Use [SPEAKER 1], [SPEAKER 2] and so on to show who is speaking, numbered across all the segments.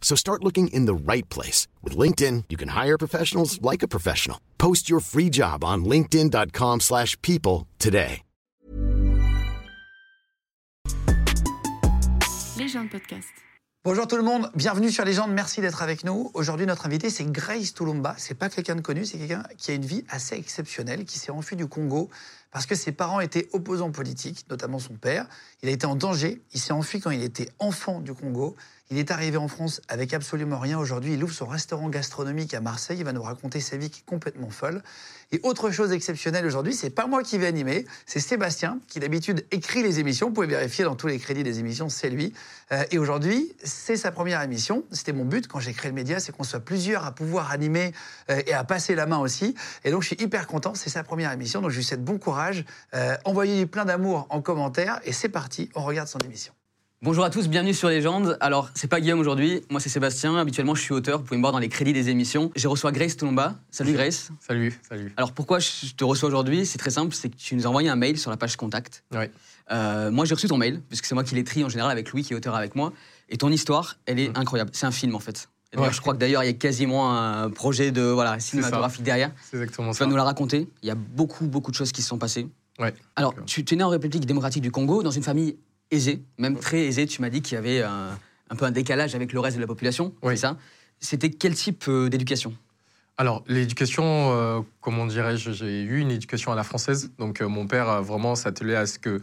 [SPEAKER 1] So start looking in the right place. With LinkedIn, you can hire professionals like a professional. Post your free job on linkedin.com slash people today.
[SPEAKER 2] Légende podcast.
[SPEAKER 3] Bonjour tout le monde, bienvenue sur Légende, merci d'être avec nous. Aujourd'hui, notre invité, c'est Grace Toulumba. C'est pas quelqu'un de connu, c'est quelqu'un qui a une vie assez exceptionnelle, qui s'est enfui du Congo parce que ses parents étaient opposants politiques, notamment son père. Il a été en danger, il s'est enfui quand il était enfant du Congo. Il est arrivé en France avec absolument rien. Aujourd'hui, il ouvre son restaurant gastronomique à Marseille. Il va nous raconter sa vie qui est complètement folle. Et autre chose exceptionnelle aujourd'hui, c'est pas moi qui vais animer, c'est Sébastien qui d'habitude écrit les émissions. Vous pouvez vérifier dans tous les crédits des émissions, c'est lui. Euh, et aujourd'hui, c'est sa première émission. C'était mon but quand j'ai créé le média, c'est qu'on soit plusieurs à pouvoir animer euh, et à passer la main aussi. Et donc, je suis hyper content. C'est sa première émission, donc je lui souhaite bon courage. Euh, Envoyez-lui plein d'amour en commentaire et c'est parti. On regarde son émission.
[SPEAKER 4] Bonjour à tous, bienvenue sur Légende. Alors, c'est pas Guillaume aujourd'hui, moi c'est Sébastien. Habituellement, je suis auteur, vous pouvez me voir dans les crédits des émissions. J'ai reçois Grace Toulomba. Salut Grace.
[SPEAKER 5] Salut, salut.
[SPEAKER 4] Alors, pourquoi je te reçois aujourd'hui? C'est très simple, c'est que tu nous as envoyé un mail sur la page contact.
[SPEAKER 5] Ouais.
[SPEAKER 4] Euh, moi, j'ai reçu ton mail, puisque c'est moi qui l'écris en général avec Louis, qui est auteur avec moi. Et ton histoire, elle est incroyable. C'est un film en fait.
[SPEAKER 5] Ouais.
[SPEAKER 4] Je crois que d'ailleurs, il y a quasiment un projet de voilà, cinématographique derrière.
[SPEAKER 5] C'est exactement
[SPEAKER 4] Tu
[SPEAKER 5] ça.
[SPEAKER 4] vas nous la raconter. Il y a beaucoup, beaucoup de choses qui se sont passées.
[SPEAKER 5] Ouais.
[SPEAKER 4] Alors, tu tu es né en République démocratique du Congo, dans une famille aisée, même très aisée. Tu m'as dit qu'il y avait un, un peu un décalage avec le reste de la population.
[SPEAKER 5] Oui.
[SPEAKER 4] C'est ça? C'était quel type euh, d'éducation?
[SPEAKER 5] Alors, l'éducation, euh, comment dirais-je, j'ai eu une éducation à la française. Donc, euh, mon père a vraiment s'attelait à ce que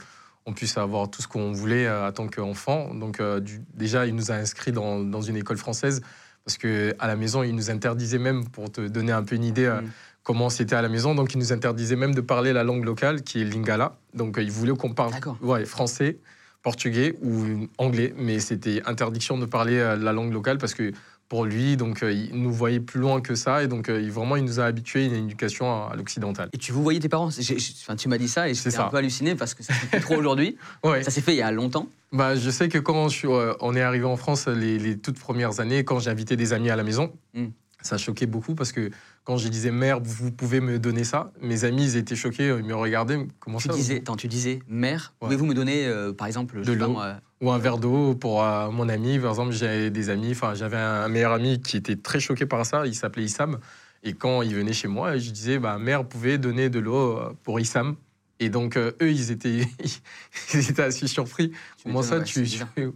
[SPEAKER 5] on puisse avoir tout ce qu'on voulait euh, en tant qu'enfant. Donc, du- déjà, il nous a inscrits dans, dans une école française parce que à la maison, il nous interdisait même, pour te donner un peu une idée,
[SPEAKER 4] Mm.
[SPEAKER 5] comment c'était à la maison. Donc, il nous interdisait même de parler la langue locale, qui est lingala. Donc, il voulait qu'on parle ouais, français, portugais ou anglais, mais c'était interdiction de parler euh, la langue locale parce que pour lui, donc euh, il nous voyait plus loin que ça et donc euh, il, vraiment il nous a habitués à une éducation à, à l'occidental.
[SPEAKER 4] Et tu vous voyais tes parents? J'ai- j'ai- enfin, Tu m'as dit ça et j'étais
[SPEAKER 5] ça.
[SPEAKER 4] un peu halluciné parce que ça se fait trop aujourd'hui.
[SPEAKER 5] Ouais.
[SPEAKER 4] Ça s'est fait il y a longtemps.
[SPEAKER 5] Bah, je sais que quand je suis, euh, on est arrivé en France les, les toutes premières années, quand j'ai invité des amis à la maison,
[SPEAKER 4] Mm.
[SPEAKER 5] Ça choquait beaucoup parce que quand je disais mère, vous pouvez me donner ça, mes amis ils étaient choqués, ils me regardaient, comment
[SPEAKER 4] Tu
[SPEAKER 5] ça
[SPEAKER 4] disais, attends, tu disais, mère,
[SPEAKER 5] Ouais.
[SPEAKER 4] pouvez-vous me donner, euh, par exemple,
[SPEAKER 5] De l'eau. ou un verre d'eau pour euh, mon ami. Par exemple, j'ai des amis, enfin, j'avais un meilleur ami qui était très choqué par ça, il s'appelait Issam. Et quand il venait chez moi, je disais, bah, mère, vous pouvez donner de l'eau euh, pour Issam. Et donc, euh, eux, ils étaient, ils étaient assez surpris. Comment ça,
[SPEAKER 4] ouais,
[SPEAKER 5] tu,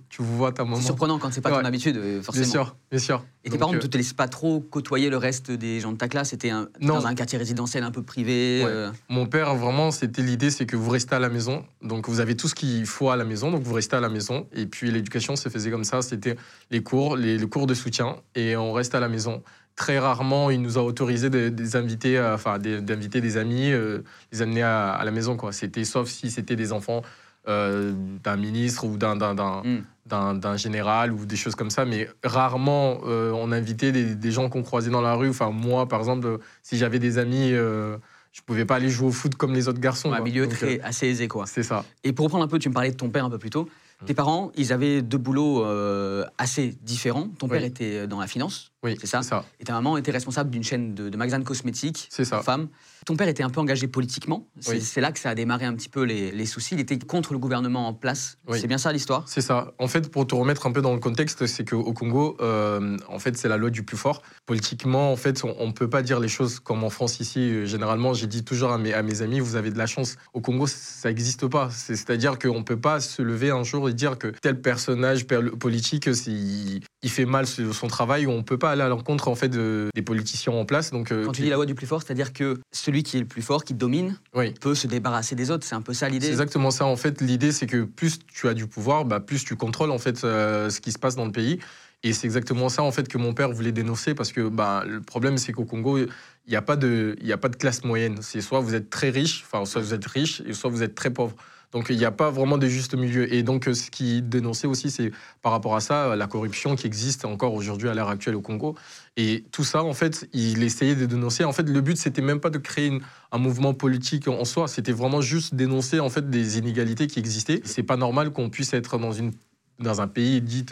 [SPEAKER 5] tu, vois ta maman
[SPEAKER 4] C'est surprenant quand c'est pas ton habitude, euh, forcément.
[SPEAKER 5] Bien sûr, bien sûr.
[SPEAKER 4] Et tes parents ne
[SPEAKER 5] euh,
[SPEAKER 4] te laissent pas trop côtoyer le reste des gens de ta classe? C'était dans un quartier résidentiel un peu privé
[SPEAKER 5] Ouais.
[SPEAKER 4] euh,
[SPEAKER 5] Mon père, vraiment, c'était l'idée, c'est que vous restez à la maison. Donc, vous avez tout ce qu'il faut à la maison. Donc, vous restez à la maison. Et puis, l'éducation se faisait comme ça. C'était les cours, les, les cours de soutien. Et on reste à la maison. Très rarement, il nous a autorisé de- des inviter, euh, enfin, d'inviter des amis, euh, les amener à, à la maison. Quoi. C'était sauf si c'était des enfants euh, d'un ministre ou d'un, d'un, d'un,
[SPEAKER 4] Mm.
[SPEAKER 5] d'un- d'un général ou des choses comme ça. Mais rarement, euh, on invitait des, des gens qu'on croisait dans la rue. Enfin, moi, par exemple, si j'avais des amis, je pouvais pas aller jouer au foot comme les autres garçons.
[SPEAKER 4] un milieu
[SPEAKER 5] Donc,
[SPEAKER 4] très, assez aisé, quoi.
[SPEAKER 5] c'est ça.
[SPEAKER 4] Et pour reprendre un peu, tu me parlais de ton père un peu plus tôt. Tes parents, ils avaient deux boulots euh, assez différents. Ton père
[SPEAKER 5] Oui.
[SPEAKER 4] était dans la finance,
[SPEAKER 5] Oui,
[SPEAKER 4] c'est ça. Et ta maman était responsable d'une chaîne de, de magasins de cosmétiques
[SPEAKER 5] C'est ça.
[SPEAKER 4] femmes. Ton père était un peu engagé politiquement. C'est
[SPEAKER 5] Oui.
[SPEAKER 4] là que ça a démarré un petit peu les, les soucis. Il était contre le gouvernement en place.
[SPEAKER 5] Oui.
[SPEAKER 4] C'est bien ça l'histoire?
[SPEAKER 5] C'est ça. En fait, pour te remettre un peu dans le contexte, c'est qu'au Congo, euh, en fait, c'est la loi du plus fort. Politiquement, en fait, on ne peut pas dire les choses comme en France ici. Euh, Généralement, j'ai dit toujours à mes, à mes amis, vous avez de la chance. Au Congo, ça n'existe pas. C'est- C'est-à-dire qu'on ne peut pas se lever un jour et dire que tel personnage per- politique, c'est- il, fait mal son travail. On ne peut pas aller à l'encontre en fait de- des politiciens en place. Donc, euh,
[SPEAKER 4] Quand tu dis la loi du plus fort, c'est-à-dire que celui qui est le plus fort, qui domine,
[SPEAKER 5] oui.
[SPEAKER 4] peut se débarrasser des autres. C'est un peu ça
[SPEAKER 5] C'est
[SPEAKER 4] l'idée.
[SPEAKER 5] exactement ça. En fait, l'idée, c'est que plus tu as du pouvoir, bah, plus tu contrôles en fait euh, ce qui se passe dans le pays. Et c'est exactement ça en fait que mon père voulait dénoncer parce que bah, le problème, c'est qu'au Congo, il n'y a pas de, il a pas de classe moyenne. C'est soit vous êtes très riche, enfin soit vous êtes riche, et soit vous êtes très pauvre. Donc il n'y a pas vraiment de juste milieu. Et donc ce qui dénonçait aussi, c'est par rapport à ça, la corruption qui existe encore aujourd'hui à l'heure actuelle au Congo. Et tout ça, en fait, il essayait de dénoncer. En fait, le but, c'était même pas de créer un mouvement politique en soi, c'était vraiment juste dénoncer en fait des inégalités qui existaient. C'est pas normal qu'on puisse être dans, une, dans un pays dit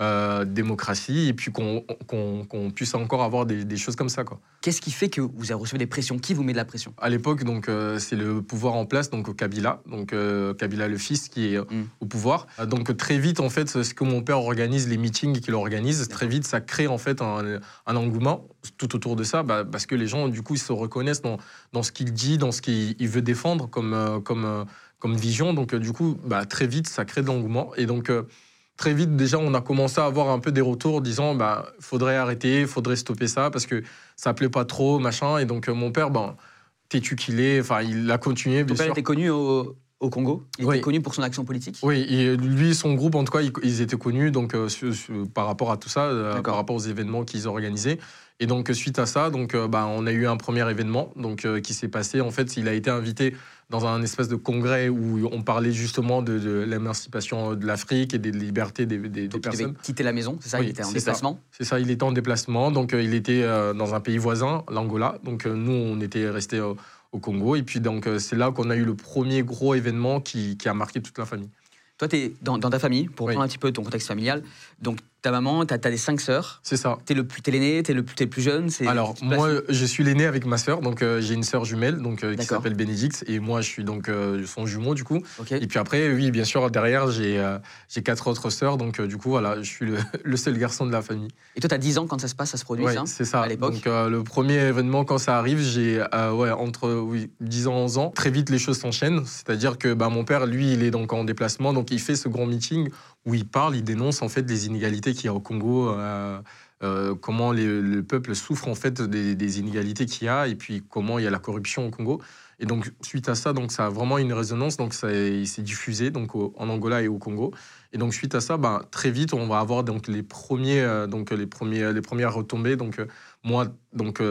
[SPEAKER 5] euh, démocratie et puis qu'on puisse encore avoir des, choses comme ça.
[SPEAKER 4] Qu'est-ce qui fait que vous avez reçu des pressions? Qui vous met de la pression?
[SPEAKER 5] À l'époque, donc euh, c'est le pouvoir en place, donc Kabila, donc euh, Kabila le fils qui est mm. au pouvoir. Donc très vite, en fait, ce que mon père organise, les meetings qu'il organise, très vite, ça crée en fait un, engouement tout autour de ça, bah, parce que les gens, du coup, ils se reconnaissent dans, dans ce qu'il dit, dans ce qu'il veut défendre comme, comme, comme vision. Donc du coup, bah, très vite, ça crée de l'engouement. Et donc très vite, déjà, on a commencé à avoir un peu des retours disant bah, faudrait arrêter, faudrait stopper ça parce que ça plaît pas trop, machin. Et donc, euh, mon père, ben, têtu qu'il est, enfin, il a continué.
[SPEAKER 4] Ton père était connu au, Congo Il était connu pour son action politique
[SPEAKER 5] Oui, et lui, son groupe, en tout cas, ils, étaient connus donc, euh, par rapport à tout ça, euh, par rapport aux événements qu'ils organisaient. Et donc, suite à ça, donc, bah, on a eu un premier événement donc, qui s'est passé. En fait, il a été invité dans un espèce de congrès où on parlait justement de, l'émancipation de l'Afrique et des libertés des, des,
[SPEAKER 4] donc
[SPEAKER 5] personnes. Il
[SPEAKER 4] devait quitter la maison, c'est ça? Il était en déplacement?
[SPEAKER 5] C'est ça, il était en déplacement. Donc, euh, il était euh, dans un pays voisin, l'Angola. Donc, euh, nous, on était restés au Congo. Et puis, donc, c'est là qu'on a eu le premier gros événement qui, qui a marqué toute la famille.
[SPEAKER 4] Toi, tu es dans, ta famille, pour prendre un petit peu ton contexte familial. Donc, ta maman, tu as, des cinq sœurs.
[SPEAKER 5] C'est ça.
[SPEAKER 4] Tu es l'aîné, tu es, le, es le plus jeune
[SPEAKER 5] Alors, moi, je suis l'aîné avec ma sœur. Donc, euh, j'ai une sœur jumelle donc, euh, qui s'appelle Bénédicte. Et moi, je suis donc euh, son jumeau, du coup. Et puis après, oui, bien sûr, derrière, j'ai j'ai quatre autres sœurs. Donc, du coup, voilà, je suis le, seul garçon de la famille.
[SPEAKER 4] Et toi, tu as 10 ans quand ça se passe, ça se produit,
[SPEAKER 5] ouais,
[SPEAKER 4] ça
[SPEAKER 5] c'est ça. À l'époque Donc, le premier événement, quand ça arrive, j'ai ouais, entre oui, 10 ans et 11 ans. Très vite, les choses s'enchaînent. C'est-à-dire que bah, mon père, lui, il est donc en déplacement. Donc, il fait ce grand meeting où il parle, il dénonce en fait les inégalités qu'il y a au Congo, euh, euh, comment le peuple souffre en fait des, inégalités qu'il y a, et puis comment il y a la corruption au Congo. Et donc suite à ça, donc ça a vraiment une résonance, donc ça il s'est diffusé donc en Angola et au Congo. Et donc suite à ça, ben, très vite on va avoir donc les premiers, euh, donc les premiers, les premières retombées. Donc moi, donc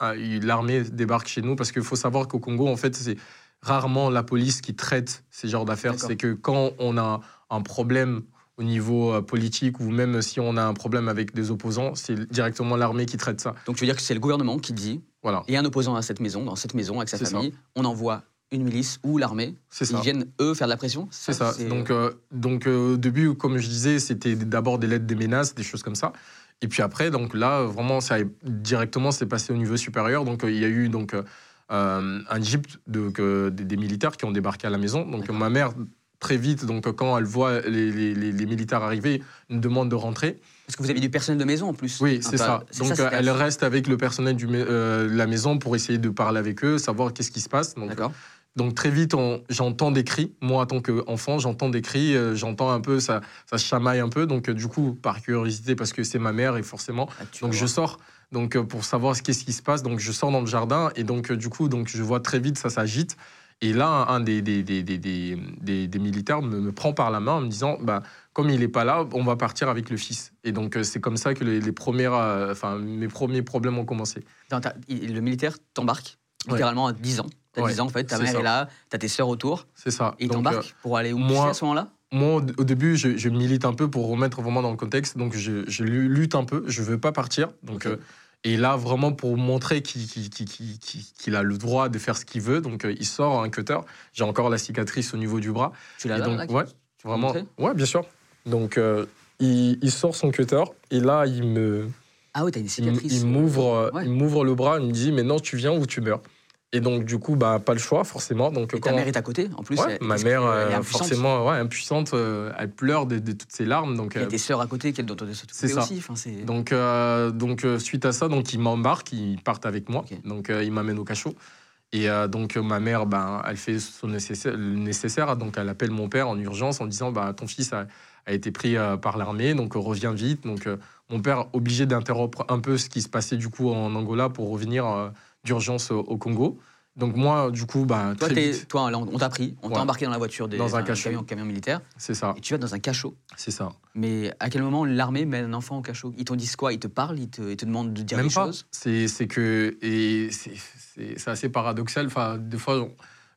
[SPEAKER 5] l'armée débarque chez nous parce qu'il faut savoir qu'au Congo en fait c'est rarement la police qui traite ces genres d'affaires. C'est que quand on a un problème au niveau euh, politique ou même si on a un problème avec des opposants, c'est directement l'armée qui traite ça.
[SPEAKER 4] Donc tu veux dire que c'est le gouvernement qui dit, voilà. il y a un opposant à cette maison, dans cette maison avec sa famille, on envoie une milice ou l'armée. Ils viennent, eux, faire de la pression?
[SPEAKER 5] C'est ça. Donc, euh, donc euh, au début, comme je disais, c'était d'abord des lettres, des menaces, des choses comme ça. Et puis après, donc là, vraiment, ça directement, c'est passé au niveau supérieur. Donc il y a eu donc, un jeep de, des militaires qui ont débarqué à la maison. Donc ma mère très vite, donc quand elle voit les, militaires arriver, une demande de rentrer.
[SPEAKER 4] Parce que vous avez du personnel de maison en plus.
[SPEAKER 5] Oui, c'est ça. Donc elle reste avec le personnel de euh, la maison pour essayer de parler avec eux, savoir qu'est-ce qui se passe. D'accord. Donc très vite, j'entends des cris. Moi, en tant qu'enfant, j'entends des cris, euh, j'entends un peu, ça, ça chamaille un peu. Donc du coup, par curiosité, parce que c'est ma mère et forcément, ah, donc je sors. Donc pour savoir qu'est-ce qui se passe, donc je sors dans le jardin et donc du coup, donc je vois très vite ça s'agite. Et là, un des, des, des, des militaires me, prend par la main en me disant bah, comme il n'est pas là, on va partir avec le fils. Et donc, euh, c'est comme ça que les, premières, euh, enfin, mes premiers problèmes ont commencé.
[SPEAKER 4] le militaire t'embarque littéralement à 10 ans. Tu as 10 ans, en fait, ta mère est là, tu as tes sœurs autour.
[SPEAKER 5] C'est ça.
[SPEAKER 4] Et il t'embarque euh, pour aller où moi, à ce moment-là?
[SPEAKER 5] moi, au début, je, milite un peu pour remettre vraiment dans le contexte. Donc, je, lutte un peu. Je veux pas partir. Donc, et là, vraiment pour montrer qu'il a le droit de faire ce qu'il veut, donc euh, il sort un cutter. J'ai encore la cicatrice au niveau du bras.
[SPEAKER 4] Tu l'as là,
[SPEAKER 5] Ouais, vraiment. Ouais, bien sûr. Donc euh, il, sort son cutter et là il me.
[SPEAKER 4] Ah ouais, t'as une cicatrice.
[SPEAKER 5] Il, m'ouvre, il m'ouvre le bras, il me dit mais non, tu viens ou tu meurs. Et donc, du coup, bah, pas le choix, forcément. Donc,
[SPEAKER 4] et ta mère est à côté, en plus
[SPEAKER 5] Ma mère, euh, forcément, ouais, impuissante, euh, elle pleure de, toutes ses larmes. Donc,
[SPEAKER 4] il y a des sœurs à côté qu'elle doit
[SPEAKER 5] C'est ça. Aussi, donc, euh, donc suite à ça, donc, ils m'embarquent, ils partent avec moi. Donc, ils m'amènent au cachot. Et donc, ma mère, ben, elle fait son nécessaire, le nécessaire. Donc, elle appelle mon père en urgence en disant bah, Ton fils a, a été pris par l'armée, donc reviens vite. Donc, mon père, obligé d'interrompre un peu ce qui se passait du coup en Angola pour revenir d'urgence au, Congo. Donc moi, du coup, bah,
[SPEAKER 4] toi, toi, on t'a pris, on t'a embarqué dans la voiture des,
[SPEAKER 5] dans un, cachot.
[SPEAKER 4] Camion, camion, militaire.
[SPEAKER 5] C'est ça.
[SPEAKER 4] Et tu vas dans un cachot.
[SPEAKER 5] C'est ça.
[SPEAKER 4] Mais à quel moment l'armée met un enfant au cachot? Ils t'ont dit quoi? Ils te parlent? Ils te, te demandent de dire Même des pas. choses?
[SPEAKER 5] C'est que et c'est assez paradoxal. Enfin, des fois,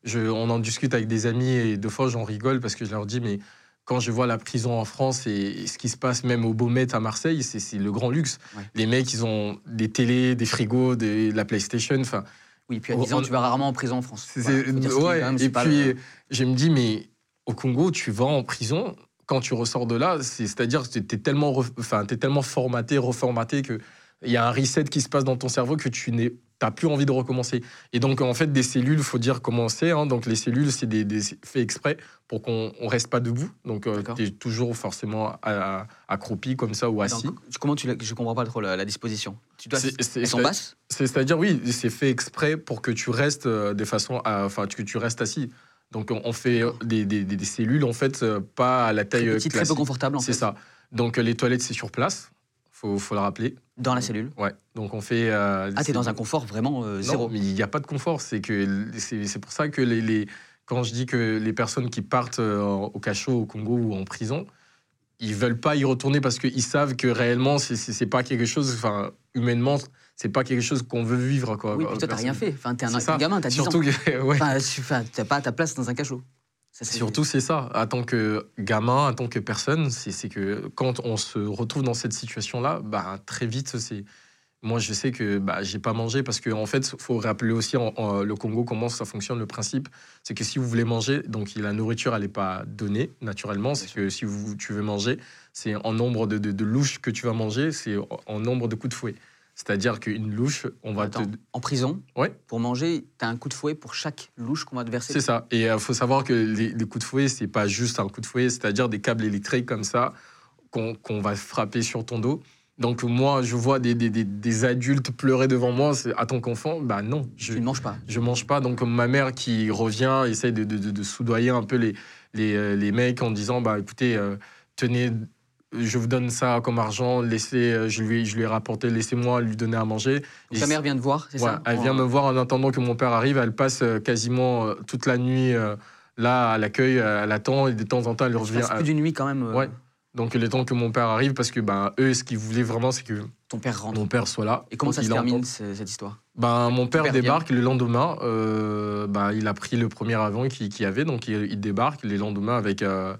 [SPEAKER 5] je, on en discute avec des amis et deux fois j'en rigole parce que je leur dis, mais quand je vois la prison en France et, ce qui se passe même au Beaumet à Marseille, c'est le grand luxe.
[SPEAKER 4] Ouais.
[SPEAKER 5] Les mecs, ils ont des télés, des frigos, des, la PlayStation. Enfin,
[SPEAKER 4] Oui, puis à
[SPEAKER 5] On-
[SPEAKER 4] 10 ans,
[SPEAKER 5] on-
[SPEAKER 4] tu vas rarement en prison en France. Voilà,
[SPEAKER 5] ouais,
[SPEAKER 4] même,
[SPEAKER 5] et puis,
[SPEAKER 4] le-
[SPEAKER 5] je me dis, mais au Congo, tu vas en prison. Quand tu ressors de là, c'est- c'est-à-dire que tu es tellement, enfin, tellement formaté, reformaté que il y a un reset qui se passe dans ton cerveau que tu n'es t'as plus envie de recommencer. Et donc, en fait, des cellules, il faut dire comment c'est. hein. Donc, les cellules, c'est des, des faits exprès pour qu'on ne reste pas debout. Donc,
[SPEAKER 4] D'accord.
[SPEAKER 5] tu es toujours forcément à- à- accroupi comme ça ou assis.
[SPEAKER 4] Donc, comment tu je comprends pas trop la, la disposition. Tu dois
[SPEAKER 5] C'est- c'est-
[SPEAKER 4] elles sont
[SPEAKER 5] c'est-
[SPEAKER 4] basses?
[SPEAKER 5] C'est- C'est-à-dire, oui, c'est fait exprès pour que tu restes euh, de façon à- enfin, que tu restes assis. Donc, on on fait euh, des, des- des- des cellules, en fait, euh, pas à la taille
[SPEAKER 4] très
[SPEAKER 5] euh,
[SPEAKER 4] petites, très peu
[SPEAKER 5] classique.
[SPEAKER 4] confortables en
[SPEAKER 5] C'est
[SPEAKER 4] fait,
[SPEAKER 5] ça. Donc, euh, les toilettes, c'est sur place. Faut, faut le rappeler.
[SPEAKER 4] dans la cellule.
[SPEAKER 5] Ouais. Donc, on fait. euh,
[SPEAKER 4] Ah, t'es dans un confort vraiment euh,
[SPEAKER 5] Non,
[SPEAKER 4] zéro.
[SPEAKER 5] mais il n'y a pas de confort. C'est que c'est pour ça que les, les- quand je dis que les personnes qui partent euh, au cachot au Congo ou en prison, ils veulent pas y retourner parce qu'ils savent que réellement c'est- pas quelque chose. Enfin, humainement, c'est pas quelque chose qu'on veut vivre. Quoi,
[SPEAKER 4] Oui, puis toi, t'as rien fait. Enfin, t'es un, un gamin, t'as 10 ans.
[SPEAKER 5] Surtout que, ouais.
[SPEAKER 4] Enfin, t'as pas ta place dans un cachot.
[SPEAKER 5] Surtout, c'est ça. En tant que gamin, en tant que personne, c'est que quand on se retrouve dans cette situation-là, bah, très vite, c'est. Moi, je sais que bah, j'ai pas mangé parce qu'en en fait, il faut rappeler aussi en, en- le Congo comment ça fonctionne. Le principe, c'est que si vous voulez manger, donc la nourriture, elle n'est pas donnée naturellement. C'est que si vous, tu veux manger, c'est en nombre de, de- de louches que tu vas manger, c'est en nombre de coups de fouet. C'est-à-dire qu'une louche, on va
[SPEAKER 4] Attends,
[SPEAKER 5] te.
[SPEAKER 4] En prison,
[SPEAKER 5] Ouais.
[SPEAKER 4] pour manger, t'as un coup de fouet pour chaque louche qu'on va te verser.
[SPEAKER 5] C'est ça. Et il faut savoir que les, les coups de fouet, c'est pas juste un coup de fouet, c'est-à-dire des câbles électriques comme ça qu'on va frapper sur ton dos. Donc moi, je vois des, des, des- des adultes pleurer devant moi. À ton qu'enfant, bah non, je
[SPEAKER 4] Tu ne manges pas.
[SPEAKER 5] je mange pas. Donc ma mère qui revient essaye de, de, de- de soudoyer un peu les, les, euh, les mecs en disant bah écoutez, euh, tenez, je vous donne ça comme argent, laissez, euh, je lui, je lui ai rapporté, laissez-moi lui donner à manger. Et
[SPEAKER 4] ta mère vient te voir, c'est
[SPEAKER 5] Ouais,
[SPEAKER 4] ça
[SPEAKER 5] elle vient me voir en attendant que mon père arrive. Elle passe euh, quasiment euh, toute la nuit là à l'accueil. Elle attend et de temps en temps elle revient.
[SPEAKER 4] passes plus d'une nuit quand même.
[SPEAKER 5] Ouais. Donc le temps que mon père arrive, parce que ben eux, ce qu'ils voulaient vraiment, c'est que
[SPEAKER 4] Ton père rentre.
[SPEAKER 5] mon père soit là.
[SPEAKER 4] Et comment ça se termine cette histoire?
[SPEAKER 5] Ben mon père
[SPEAKER 4] père
[SPEAKER 5] débarque le lendemain. euh, ben, il a pris le premier avion qu'il y avait, donc il, il débarque le lendemain avec euh,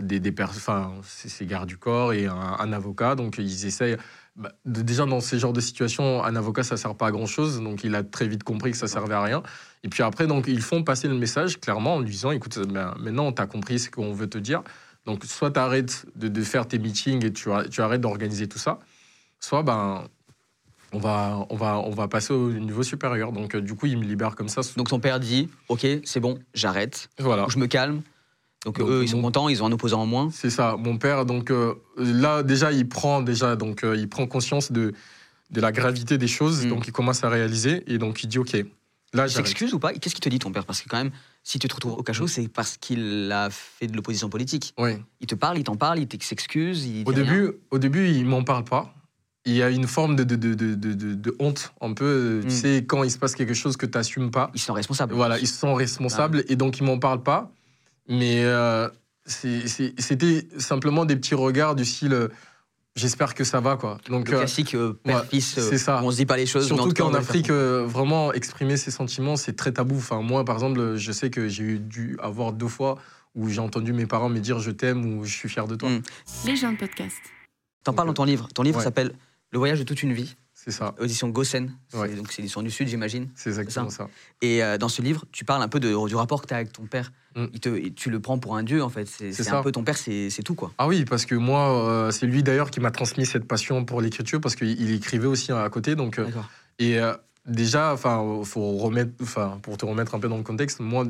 [SPEAKER 5] des, des enfin ses gardes du corps et un, un avocat. Donc ils essayent. bah, de- déjà dans ces genres de situations, un avocat ça sert pas à grand chose, donc il a très vite compris que ça servait à rien. Et puis après, donc ils font passer le message clairement en lui disant, écoute, ben, maintenant tu as compris ce qu'on veut te dire. Donc soit tu arrêtes de, de faire tes meetings et tu, arr- tu arrêtes d'organiser tout ça, soit ben on va, on va, on va passer au niveau supérieur. Donc euh, du coup, il me libère comme ça.
[SPEAKER 4] Donc ton père dit Ok, c'est bon, j'arrête,
[SPEAKER 5] voilà.
[SPEAKER 4] je me calme. Donc,
[SPEAKER 5] Donc,
[SPEAKER 4] eux, ils sont
[SPEAKER 5] mon-
[SPEAKER 4] contents, ils ont un opposant en moins.
[SPEAKER 5] C'est ça, mon père. Donc euh, là, déjà, il prend déjà, donc euh, il prend conscience de, de la gravité des choses.
[SPEAKER 4] Mm.
[SPEAKER 5] Donc il commence à réaliser et donc il dit ok. Là,
[SPEAKER 4] Il s'excuse ou pas? Qu'est-ce qu'il te dit ton père? Parce que quand même, si tu te retrouves au cachot, c'est parce qu'il a fait de l'opposition politique.
[SPEAKER 5] Ouais.
[SPEAKER 4] Il te parle, il t'en parle, il s'excuse.
[SPEAKER 5] Au
[SPEAKER 4] dit rien.
[SPEAKER 5] début, au début, il m'en parle pas. Il y a une forme de, de, de, de, honte, un peu. euh,
[SPEAKER 4] Mm.
[SPEAKER 5] Tu sais, quand il se passe quelque chose que tu n'assumes pas.
[SPEAKER 4] ils sont responsables.
[SPEAKER 5] Voilà, ils sont responsables et donc ils m'en parlent pas. Mais euh, c'était simplement des petits regards du style euh, j'espère que ça va quoi. Donc
[SPEAKER 4] Le
[SPEAKER 5] euh,
[SPEAKER 4] classique euh,
[SPEAKER 5] ouais,
[SPEAKER 4] euh,
[SPEAKER 5] c'est ça.
[SPEAKER 4] on se dit pas les choses.
[SPEAKER 5] surtout
[SPEAKER 4] tout cas, on
[SPEAKER 5] qu'en. Afrique, euh, vraiment exprimer ses sentiments, c'est très tabou. Enfin, moi, par exemple, je sais que j'ai dû avoir deux fois où j'ai entendu mes parents me dire je t'aime ou je suis fier de toi.
[SPEAKER 4] Mm.
[SPEAKER 2] Les gens de podcast.
[SPEAKER 4] T'en parles dans ton livre. Ton livre
[SPEAKER 5] Ouais.
[SPEAKER 4] s'appelle Le voyage de toute une vie,
[SPEAKER 5] C'est ça,
[SPEAKER 4] audition Gossen.
[SPEAKER 5] Ouais.
[SPEAKER 4] Donc c'est l'édition du Sud, j'imagine.
[SPEAKER 5] c'est exactement ça.
[SPEAKER 4] Et euh, dans ce livre, tu parles un peu de- du rapport que tu as avec ton père.
[SPEAKER 5] Mm.
[SPEAKER 4] Il te, tu le prends pour un dieu, en fait. C'est un peu ton père, c'est tout, quoi.
[SPEAKER 5] Ah oui, parce que moi, euh, c'est lui d'ailleurs qui m'a transmis cette passion pour l'écriture parce qu'il il écrivait aussi à côté. Donc, euh,
[SPEAKER 4] D'accord.
[SPEAKER 5] Et déjà, enfin, faut remettre, enfin, pour te remettre un peu dans le contexte, moi,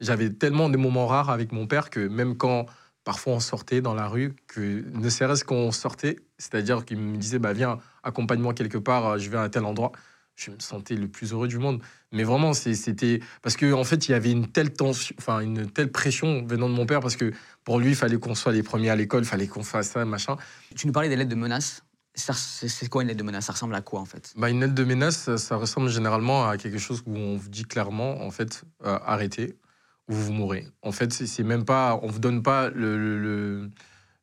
[SPEAKER 5] j'avais tellement de moments rares avec mon père que même quand parfois on sortait dans la rue, que ne serait-ce qu'on sortait, c'est-à-dire qu'il me disait, bah viens, accompagne-moi quelque part, euh, je vais à tel endroit, je me sentais le plus heureux du monde. Mais vraiment, c'était parce qu'en en fait, il y avait une telle tension, enfin une telle pression venant de mon père parce que pour lui, il fallait qu'on soit les premiers à l'école, il fallait qu'on fasse ça, machin.
[SPEAKER 4] Tu nous parlais des lettres de menaces. C'est c'est quoi une lettre de menace? Ça ressemble à quoi, en fait?
[SPEAKER 5] Bah, une lettre de menace, ça, ça ressemble généralement à quelque chose où on vous dit clairement, en fait, euh, arrêtez ou vous mourrez. En fait, c'est même pas, on vous donne pas le,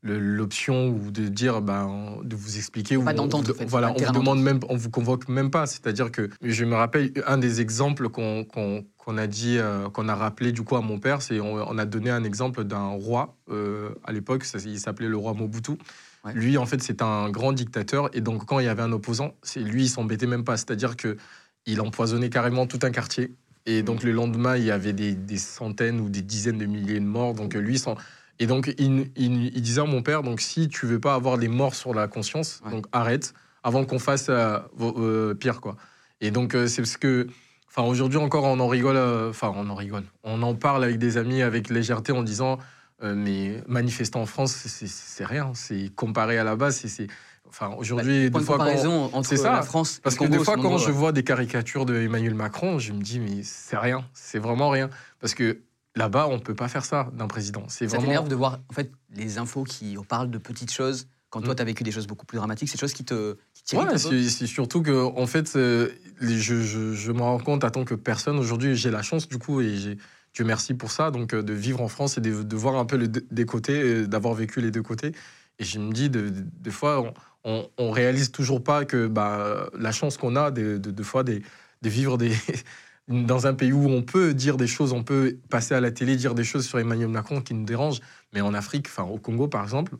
[SPEAKER 5] l'option ou de dire, ben, de vous expliquer.
[SPEAKER 4] Pas
[SPEAKER 5] ou
[SPEAKER 4] d'entente,
[SPEAKER 5] on,
[SPEAKER 4] en fait,
[SPEAKER 5] Voilà, on vous demande même, on vous convoque même pas. C'est-à-dire que je me rappelle un des exemples qu'on a dit, euh, qu'on a rappelé du coup à mon père, c'est on, on a donné un exemple d'un roi euh, à l'époque, il s'appelait le roi Mobutu.
[SPEAKER 4] Ouais.
[SPEAKER 5] Lui, en fait, c'est un grand dictateur et donc quand il y avait un opposant, c'est lui, il s'embêtait même pas. C'est-à-dire que il empoisonnait carrément tout un quartier. Et donc le lendemain, il y avait des, des centaines ou des dizaines de milliers de morts. Donc lui, et donc il, il- il disait à mon père, donc si tu veux pas avoir des morts sur la conscience,
[SPEAKER 4] Ouais.
[SPEAKER 5] donc arrête avant qu'on fasse euh, euh, pire quoi. Et donc euh, c'est parce que, enfin aujourd'hui encore on en rigole, enfin on en rigole, on en parle avec des amis avec légèreté en disant mais manifester en France c'est- rien, c'est comparé à la base, c'est enfin aujourd'hui
[SPEAKER 4] Point
[SPEAKER 5] des
[SPEAKER 4] de
[SPEAKER 5] fois quand
[SPEAKER 4] entre
[SPEAKER 5] ça,
[SPEAKER 4] la France
[SPEAKER 5] parce
[SPEAKER 4] et
[SPEAKER 5] que
[SPEAKER 4] Congo,
[SPEAKER 5] des fois, quand je
[SPEAKER 4] ouais.
[SPEAKER 5] vois des caricatures de Emmanuel Macron, je me dis, mais c'est rien, c'est vraiment rien. Parce que là-bas, on peut pas faire ça d'un président. C'est
[SPEAKER 4] Ça
[SPEAKER 5] vraiment.
[SPEAKER 4] t'énerve de voir en fait les infos qui parlent de petites choses quand toi
[SPEAKER 5] Mm.
[SPEAKER 4] tu as vécu des choses beaucoup plus dramatiques, ces choses qui te qui
[SPEAKER 5] Ouais, c'est surtout que, en fait, euh, je, je, je me rends compte, en tant que personne, aujourd'hui, j'ai la chance, du coup, et j'ai. Dieu merci pour ça, donc euh, de vivre en France et de, de voir un peu les deux- des côtés, d'avoir vécu les deux côtés. Et je me dis, de- de- des fois, on, on, on réalise toujours pas que bah, la chance qu'on a, de, fois, de vivre dans un pays où on peut dire des choses, on peut passer à la télé, dire des choses sur Emmanuel Macron qui nous dérangent. Mais en Afrique, enfin au Congo par exemple,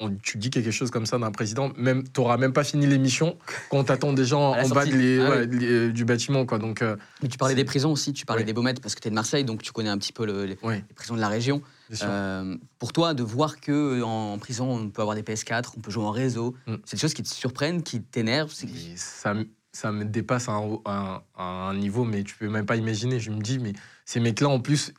[SPEAKER 5] on- tu dis quelque chose comme ça d'un président, même t'auras même pas fini l'émission quand t'attends des gens en bas
[SPEAKER 4] sortie.
[SPEAKER 5] de les-
[SPEAKER 4] Ah
[SPEAKER 5] ouais, les- du bâtiment, quoi. Donc, euh,
[SPEAKER 4] Mais tu parlais des prisons aussi, tu parlais
[SPEAKER 5] Oui.
[SPEAKER 4] des Baumettes parce que tu es de Marseille, donc tu connais un petit peu le- les,
[SPEAKER 5] oui,
[SPEAKER 4] les prisons de la région. Euh, pour toi, de voir que en prison, on peut avoir des PS4, on peut jouer en réseau,
[SPEAKER 5] Mm.
[SPEAKER 4] c'est des choses qui te surprennent, qui t'énervent.
[SPEAKER 5] ça, me- ça me dépasse à un, à un- à un niveau, mais tu peux même pas imaginer. Je me dis, mais ces mecs-là, en plus,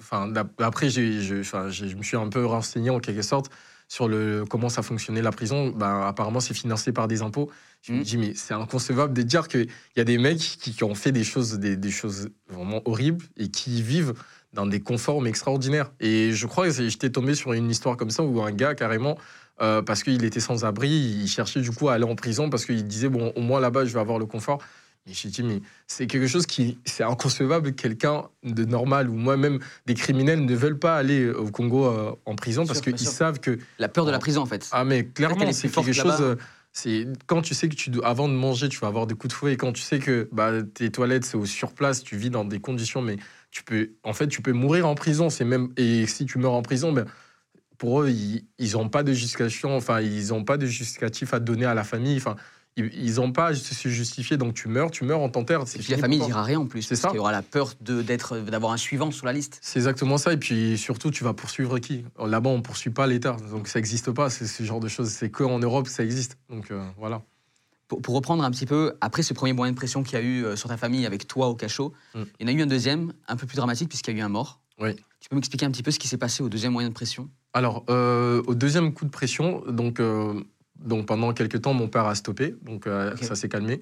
[SPEAKER 5] enfin, après, je, je me suis un peu renseigné en quelque sorte sur le, comment ça fonctionnait la prison. Ben, apparemment, c'est financé par des impôts. Je me
[SPEAKER 4] Mm.
[SPEAKER 5] dis, mais c'est inconcevable de dire qu'il y a des mecs qui, qui ont fait des choses, des, des choses vraiment horribles et qui vivent dans des conforts mais extraordinaires. Et je crois que j'étais tombé sur une histoire comme ça où un gars, carrément, euh, parce qu'il était sans abri, il cherchait du coup à aller en prison parce qu'il disait, bon, au moins là-bas, je vais avoir le confort. Et j'ai dit, mais c'est quelque chose qui, c'est inconcevable que quelqu'un de normal ou moi-même des criminels ne veulent pas aller au Congo euh, en prison parce qu'ils savent que
[SPEAKER 4] La peur de la prison, en fait.
[SPEAKER 5] ah mais clairement
[SPEAKER 4] est
[SPEAKER 5] c'est quelque chose. euh, C'est quand tu sais que tu dois, avant de manger, tu vas avoir des coups de fouet et quand tu sais que bah, tes toilettes c'est au surplace, tu vis dans des conditions, mais tu peux, en fait, tu peux mourir en prison. C'est même et si tu meurs en prison, ben pour eux, ils ils ont pas de justification, enfin ils ont pas de justificatif à donner à la famille, enfin ils, ils ont pas à se justifier. Donc tu meurs, tu meurs en t'enterre.
[SPEAKER 4] Et puis la famille
[SPEAKER 5] toi.
[SPEAKER 4] dira rien en plus,
[SPEAKER 5] C'est
[SPEAKER 4] parce
[SPEAKER 5] ça.
[SPEAKER 4] qu'il y aura la peur d'être, d'avoir un suivant sur la liste.
[SPEAKER 5] C'est exactement ça. Et puis surtout, tu vas poursuivre qui? Là-bas, on poursuit pas l'État. Donc ça n'existe pas, c'est ce genre de choses. C'est qu'en Europe ça existe. Donc euh, voilà.
[SPEAKER 4] Pour, pour reprendre un petit peu, après ce premier moyen de pression qu'il y a eu euh, sur ta famille avec toi au cachot,
[SPEAKER 5] Mm.
[SPEAKER 4] il y en a eu un deuxième, un peu plus dramatique, puisqu'il y a eu un mort.
[SPEAKER 5] Oui.
[SPEAKER 4] Tu peux m'expliquer un petit peu ce qui s'est passé au deuxième moyen de pression?
[SPEAKER 5] Alors, euh, au deuxième coup de pression, donc, euh, donc pendant quelques temps, mon père a stoppé. Donc euh, ça s'est calmé.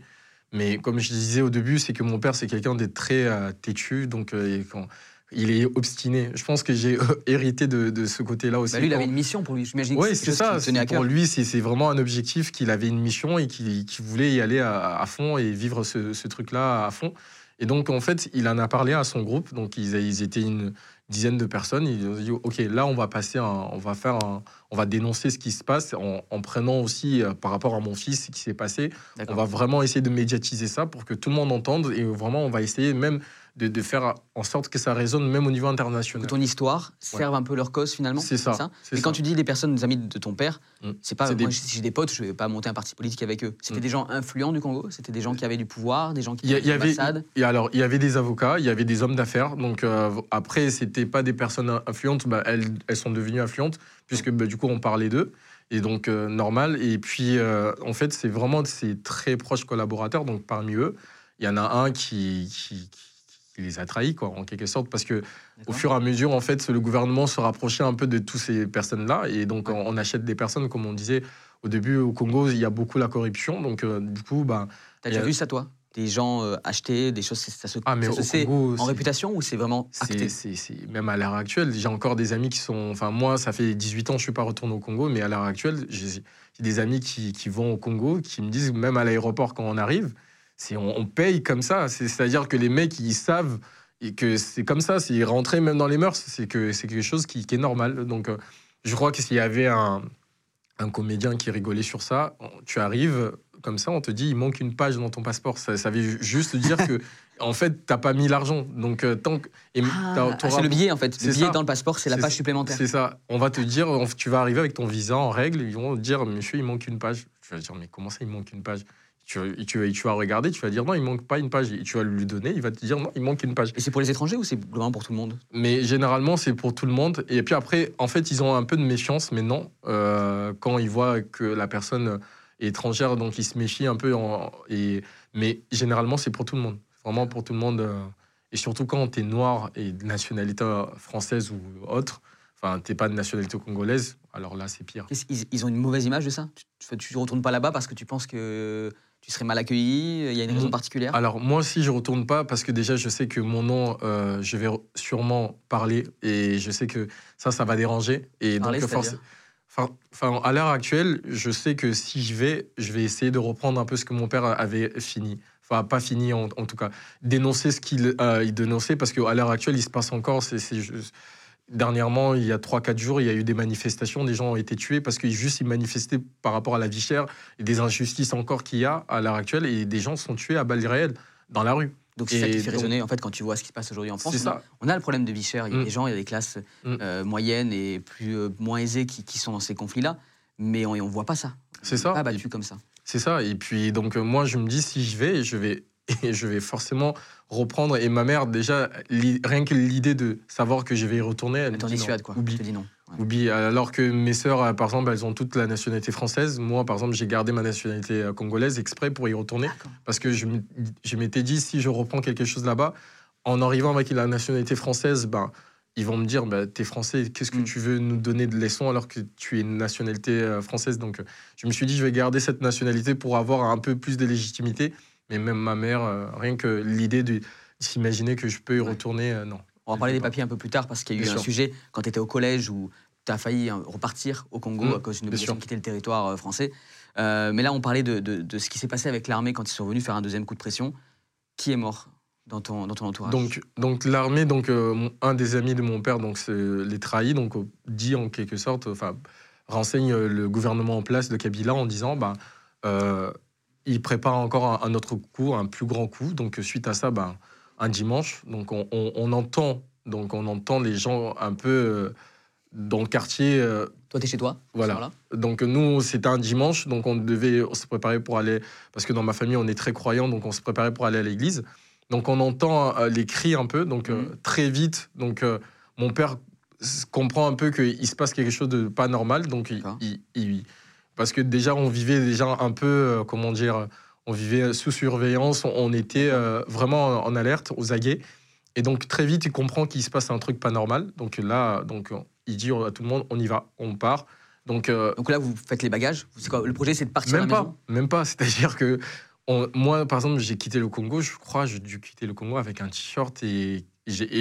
[SPEAKER 5] Mais comme je disais au début, c'est que mon père, c'est quelqu'un de très euh, têtu. Donc euh, quand, il est obstiné. Je pense que j'ai hérité de, de ce côté-là aussi.
[SPEAKER 4] Bah, Lui, il avait une mission pour lui. J'imagine
[SPEAKER 5] Oui, c'est ça.
[SPEAKER 4] qui à.
[SPEAKER 5] Pour lui, c'est vraiment un objectif qu'il avait une mission et qu'il voulait y aller à, à fond et vivre ce, ce truc-là à fond. Et donc, en fait, il en a parlé à son groupe. Donc, ils, ils étaient une dizaine de personnes. Ils ont dit OK, là, on va passer, un- on va faire, un- on va dénoncer ce qui se passe en, en prenant aussi euh, par rapport à mon fils ce qui s'est passé. On va vraiment essayer de médiatiser ça pour que tout le monde entende et vraiment, on va essayer même de, de faire en sorte que ça résonne même au niveau
[SPEAKER 4] Que
[SPEAKER 5] international.
[SPEAKER 4] ton histoire serve un peu leur cause finalement
[SPEAKER 5] C'est ça. c'est
[SPEAKER 4] Et quand
[SPEAKER 5] ça.
[SPEAKER 4] tu dis les personnes, des amis de ton père,
[SPEAKER 5] Mm.
[SPEAKER 4] c'est pas. Moi,
[SPEAKER 5] des-
[SPEAKER 4] si j'ai des potes, je vais pas monter un parti politique avec eux. C'était
[SPEAKER 5] Mm.
[SPEAKER 4] des gens influents du Congo C'était des gens qui avaient du pouvoir Des gens qui
[SPEAKER 5] Il y, y avait,
[SPEAKER 4] ambassades
[SPEAKER 5] et alors, il y avait des avocats, il y avait des hommes d'affaires. Donc euh, après, c'était pas des personnes influentes, bah, elles, elles sont devenues influentes puisque bah, du coup on parlait d'eux et donc euh, normal. Et puis euh, en fait, c'est vraiment ces très proches collaborateurs. Donc parmi eux, il y en a un qui, qui, qui- qui les a trahis quoi, en quelque sorte, parce que au fur et à mesure, en fait, le gouvernement se rapprochait un peu de toutes ces personnes-là. Et donc,
[SPEAKER 4] Ouais.
[SPEAKER 5] on, on achète des personnes, comme on disait au début, au Congo, il y a beaucoup la corruption. Donc, euh, du coup, bah,
[SPEAKER 4] T'as déjà
[SPEAKER 5] il a-
[SPEAKER 4] vu ça, toi? Des gens euh, acheter des choses, ça se,
[SPEAKER 5] ah, mais
[SPEAKER 4] ça se sait
[SPEAKER 5] Congo,
[SPEAKER 4] en réputation ou c'est vraiment acté?
[SPEAKER 5] c'est, c'est, c'est- même à l'heure actuelle, j'ai encore des amis qui sont. Enfin, moi, ça fait 18 ans que je suis pas retourné au Congo, mais à l'heure actuelle, j'ai, des amis qui, qui vont au Congo, qui me disent, même à l'aéroport quand on arrive, on, on paye comme ça. C'est, c'est-à-dire que les mecs, ils savent et que c'est comme ça. C'est rentrer même dans les mœurs, c'est, que, c'est quelque chose qui, qui est normal. Donc, euh, je crois que s'il y avait un, un comédien qui rigolait sur ça, tu arrives comme ça, on te dit il manque une page dans ton passeport. Ça, ça veut juste dire que en fait, t'as pas mis l'argent. Donc, euh, tant que.
[SPEAKER 4] Ah, ah, c'est le billet en fait. Le billet
[SPEAKER 5] ça.
[SPEAKER 4] dans le passeport, c'est la page supplémentaire.
[SPEAKER 5] C'est ça. On va te dire, on- tu vas arriver avec ton visa en règle, ils vont te dire, monsieur, il manque une page. Tu vas dire, mais comment ça, il manque une page? Tu vas, tu, vas, tu vas regarder, tu vas dire, non, il manque pas une page. Et tu vas lui donner, il va te dire, non, il manque une page.
[SPEAKER 4] Et c'est pour les étrangers ou c'est globalement pour tout le monde?
[SPEAKER 5] Mais généralement, c'est pour tout le monde. Et puis après, en fait, ils ont un peu de méfiance, mais non. Euh, quand ils voient que la personne est étrangère, donc ils se méfient un peu. en- et, mais généralement, c'est pour tout le monde. Vraiment pour tout le monde. euh, et surtout quand tu es noir et de nationalité française ou autre, enfin, tu pas de nationalité congolaise, alors là, c'est pire.
[SPEAKER 4] Ils, ils ont une mauvaise image de ça? Tu- Tu ne retournes pas là-bas parce que tu penses que tu serais mal accueilli Il y a une raison
[SPEAKER 5] Mhm.
[SPEAKER 4] particulière?
[SPEAKER 5] Alors moi aussi je retourne pas parce que déjà je sais que mon nom euh, je vais sûrement parler et je sais que ça ça va déranger. Et
[SPEAKER 4] Parler,
[SPEAKER 5] donc force- enfin, à l'heure actuelle je sais que si je vais je vais essayer de reprendre un peu ce que mon père avait fini. Enfin pas fini en, en tout cas. Dénoncer ce qu'il euh, il dénonçait parce qu'à l'heure actuelle il se passe encore c'est Dernièrement, il y a 3-4 jours, il y a eu des manifestations, des gens ont été tués parce qu'ils juste ils manifestaient par rapport à la vie chère et des injustices encore qu'il y a à l'heure actuelle et des gens sont tués à balles réelles dans la rue.
[SPEAKER 4] Donc c'est ça qui fait résonner en fait quand tu vois ce qui se passe aujourd'hui en France. On a-
[SPEAKER 5] ça.
[SPEAKER 4] On a le problème de vie chère. Il y a
[SPEAKER 5] Mm.
[SPEAKER 4] des gens, il y a des classes
[SPEAKER 5] Mm.
[SPEAKER 4] euh, moyennes et plus euh, moins aisées qui, qui sont dans ces conflits-là, mais on ne voit pas ça.
[SPEAKER 5] C'est
[SPEAKER 4] On
[SPEAKER 5] ça.
[SPEAKER 4] Pas battu comme ça.
[SPEAKER 5] C'est ça. Et puis, donc, euh, moi, je me dis, si je vais, je vais, et je vais forcément reprendre. Et ma mère, déjà, rien que l'idée de savoir que je vais y retourner, elle me dit non,
[SPEAKER 4] quoi.
[SPEAKER 5] Oublie.
[SPEAKER 4] Non. Ouais.
[SPEAKER 5] Oublie. Alors que mes sœurs, euh, par exemple, elles ont toute la nationalité française. Moi, par exemple, j'ai gardé ma nationalité euh, congolaise exprès pour y retourner. Parce que je, m'étais dit, si je reprends quelque chose là-bas, en arrivant avec la nationalité française, ben, ils vont me dire, ben, t'es français, qu'est-ce que
[SPEAKER 4] Mm.
[SPEAKER 5] tu veux nous donner de leçons alors que tu es une nationalité euh, française? Donc, je me suis dit, je vais garder cette nationalité pour avoir un peu plus de légitimité. Mais même ma mère, euh, rien que l'idée de s'imaginer que je peux y retourner, euh, non.
[SPEAKER 4] On va parler des papiers un peu plus tard parce qu'il y a eu
[SPEAKER 5] Bien
[SPEAKER 4] un
[SPEAKER 5] sûr.
[SPEAKER 4] sujet quand tu étais au collège où tu as failli hein, repartir au Congo
[SPEAKER 5] Mm,
[SPEAKER 4] à cause d'une obligation de quitter le territoire euh, français. Euh, mais là, on parlait de, de- de ce qui s'est passé avec l'armée quand ils sont venus faire un deuxième coup de pression. Qui est mort dans ton, dans ton entourage?
[SPEAKER 5] Donc, donc l'armée, donc euh, un des amis de mon père, donc les trahit, donc dit en quelque sorte, enfin renseigne le gouvernement en place de Kabila en disant, bah, euh, il prépare encore un, un autre coup, un plus grand coup. Donc suite à ça, bah, un dimanche, donc on, on- on entend, donc on entend les gens un peu euh, dans le quartier. euh,
[SPEAKER 4] Toi, tu es chez toi
[SPEAKER 5] Voilà. donc nous, c'était un dimanche, donc on devait se préparer pour aller, parce que dans ma famille, on est très croyants, donc on se préparait pour aller à l'église. Donc on entend euh, les cris un peu, donc euh,
[SPEAKER 4] Mhm.
[SPEAKER 5] très vite. Donc euh, mon père comprend un peu qu'il se passe quelque chose de pas normal, donc il,
[SPEAKER 4] D'accord.
[SPEAKER 5] il- il- parce que déjà on vivait déjà un peu, euh, comment dire, on vivait sous surveillance, on, on était euh, vraiment en alerte, aux aguets. Et donc très vite, il comprend qu'il se passe un truc pas normal. Donc là, donc il dit à tout le monde, on y va, on part. Donc euh,
[SPEAKER 4] Donc là, vous faites les bagages. Quoi Le projet, c'est de partir à
[SPEAKER 5] même
[SPEAKER 4] la
[SPEAKER 5] pas,
[SPEAKER 4] maison
[SPEAKER 5] même pas. C'est-à-dire que on- moi, par exemple, j'ai quitté le Congo. Je crois, j'ai dû quitter le Congo avec un t-shirt et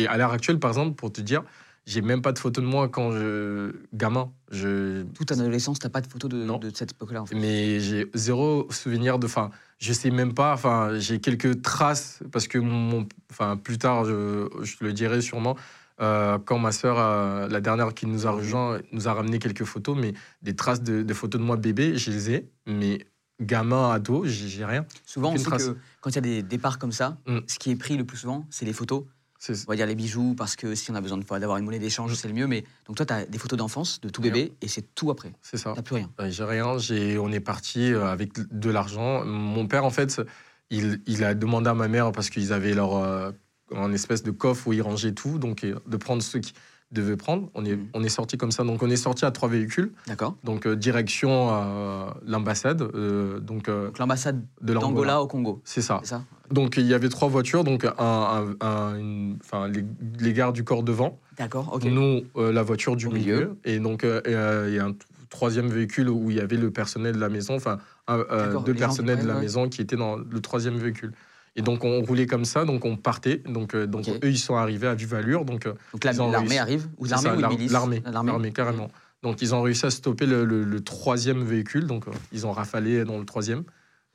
[SPEAKER 5] à l'heure actuelle, par exemple, pour te dire, j'ai même pas de photo de moi quand je gamin. Je
[SPEAKER 4] Toute adolescence, t'as pas de photo de,
[SPEAKER 5] Non.
[SPEAKER 4] de cette époque-là en fait.
[SPEAKER 5] mais j'ai zéro souvenir de. Enfin, je sais même pas. Enfin, j'ai quelques traces parce que mon, enfin, plus tard, je, je le dirai sûrement. euh, quand ma sœur, euh, la dernière qui nous a rejoint, nous a ramené quelques photos, mais des traces de, de photos de moi bébé, je les ai. Mais gamin, ado, j'ai rien.
[SPEAKER 4] Souvent, on sait
[SPEAKER 5] trace.
[SPEAKER 4] que quand il y a des départs comme ça,
[SPEAKER 5] Mm.
[SPEAKER 4] ce qui est pris le plus souvent, c'est les photos. On va dire les bijoux, parce que si on a besoin de- d'avoir une monnaie d'échange, c'est le mieux. Mais donc toi, tu as des photos d'enfance, de tout
[SPEAKER 5] Rien.
[SPEAKER 4] bébé, et c'est tout après.
[SPEAKER 5] C'est ça.
[SPEAKER 4] T'as plus rien.
[SPEAKER 5] J'ai rien. J'ai, on est parti euh, avec de l'argent. Mon père, en fait, il, il a demandé à ma mère parce qu'ils avaient leur euh, un espèce de coffre où ils rangeaient tout, donc euh, de prendre ce qu'ils devaient prendre. On est,
[SPEAKER 4] Mhm.
[SPEAKER 5] on est sorti comme ça. Donc on est sorti à trois véhicules.
[SPEAKER 4] D'accord
[SPEAKER 5] Donc euh, direction euh, l'ambassade. euh, donc euh,
[SPEAKER 4] Donc l'ambassade
[SPEAKER 5] de l'Angola.
[SPEAKER 4] d'Angola au Congo,
[SPEAKER 5] C'est ça.
[SPEAKER 4] c'est ça?
[SPEAKER 5] Donc il y avait trois voitures. Donc un, un- un- une- enfin les, les gardes du corps devant.
[SPEAKER 4] D'accord, ok.
[SPEAKER 5] Nous, euh, la voiture du milieu.
[SPEAKER 4] milieu.
[SPEAKER 5] Et donc, euh, euh, il y a un troisième véhicule où il y avait le personnel de la maison, enfin, euh, deux
[SPEAKER 4] gens
[SPEAKER 5] personnels de la
[SPEAKER 4] ouais.
[SPEAKER 5] maison qui étaient dans le troisième véhicule. Et donc, on roulait comme ça, donc on partait. Donc, eux, ils sont arrivés à vive allure. Donc,
[SPEAKER 4] Donc la-
[SPEAKER 5] ils ont
[SPEAKER 4] l'armée arrive Ou l'armée ou
[SPEAKER 5] L'armée, carrément. Donc, ils ont réussi à stopper le, le- le troisième véhicule. Donc, ils ont rafalé dans le troisième,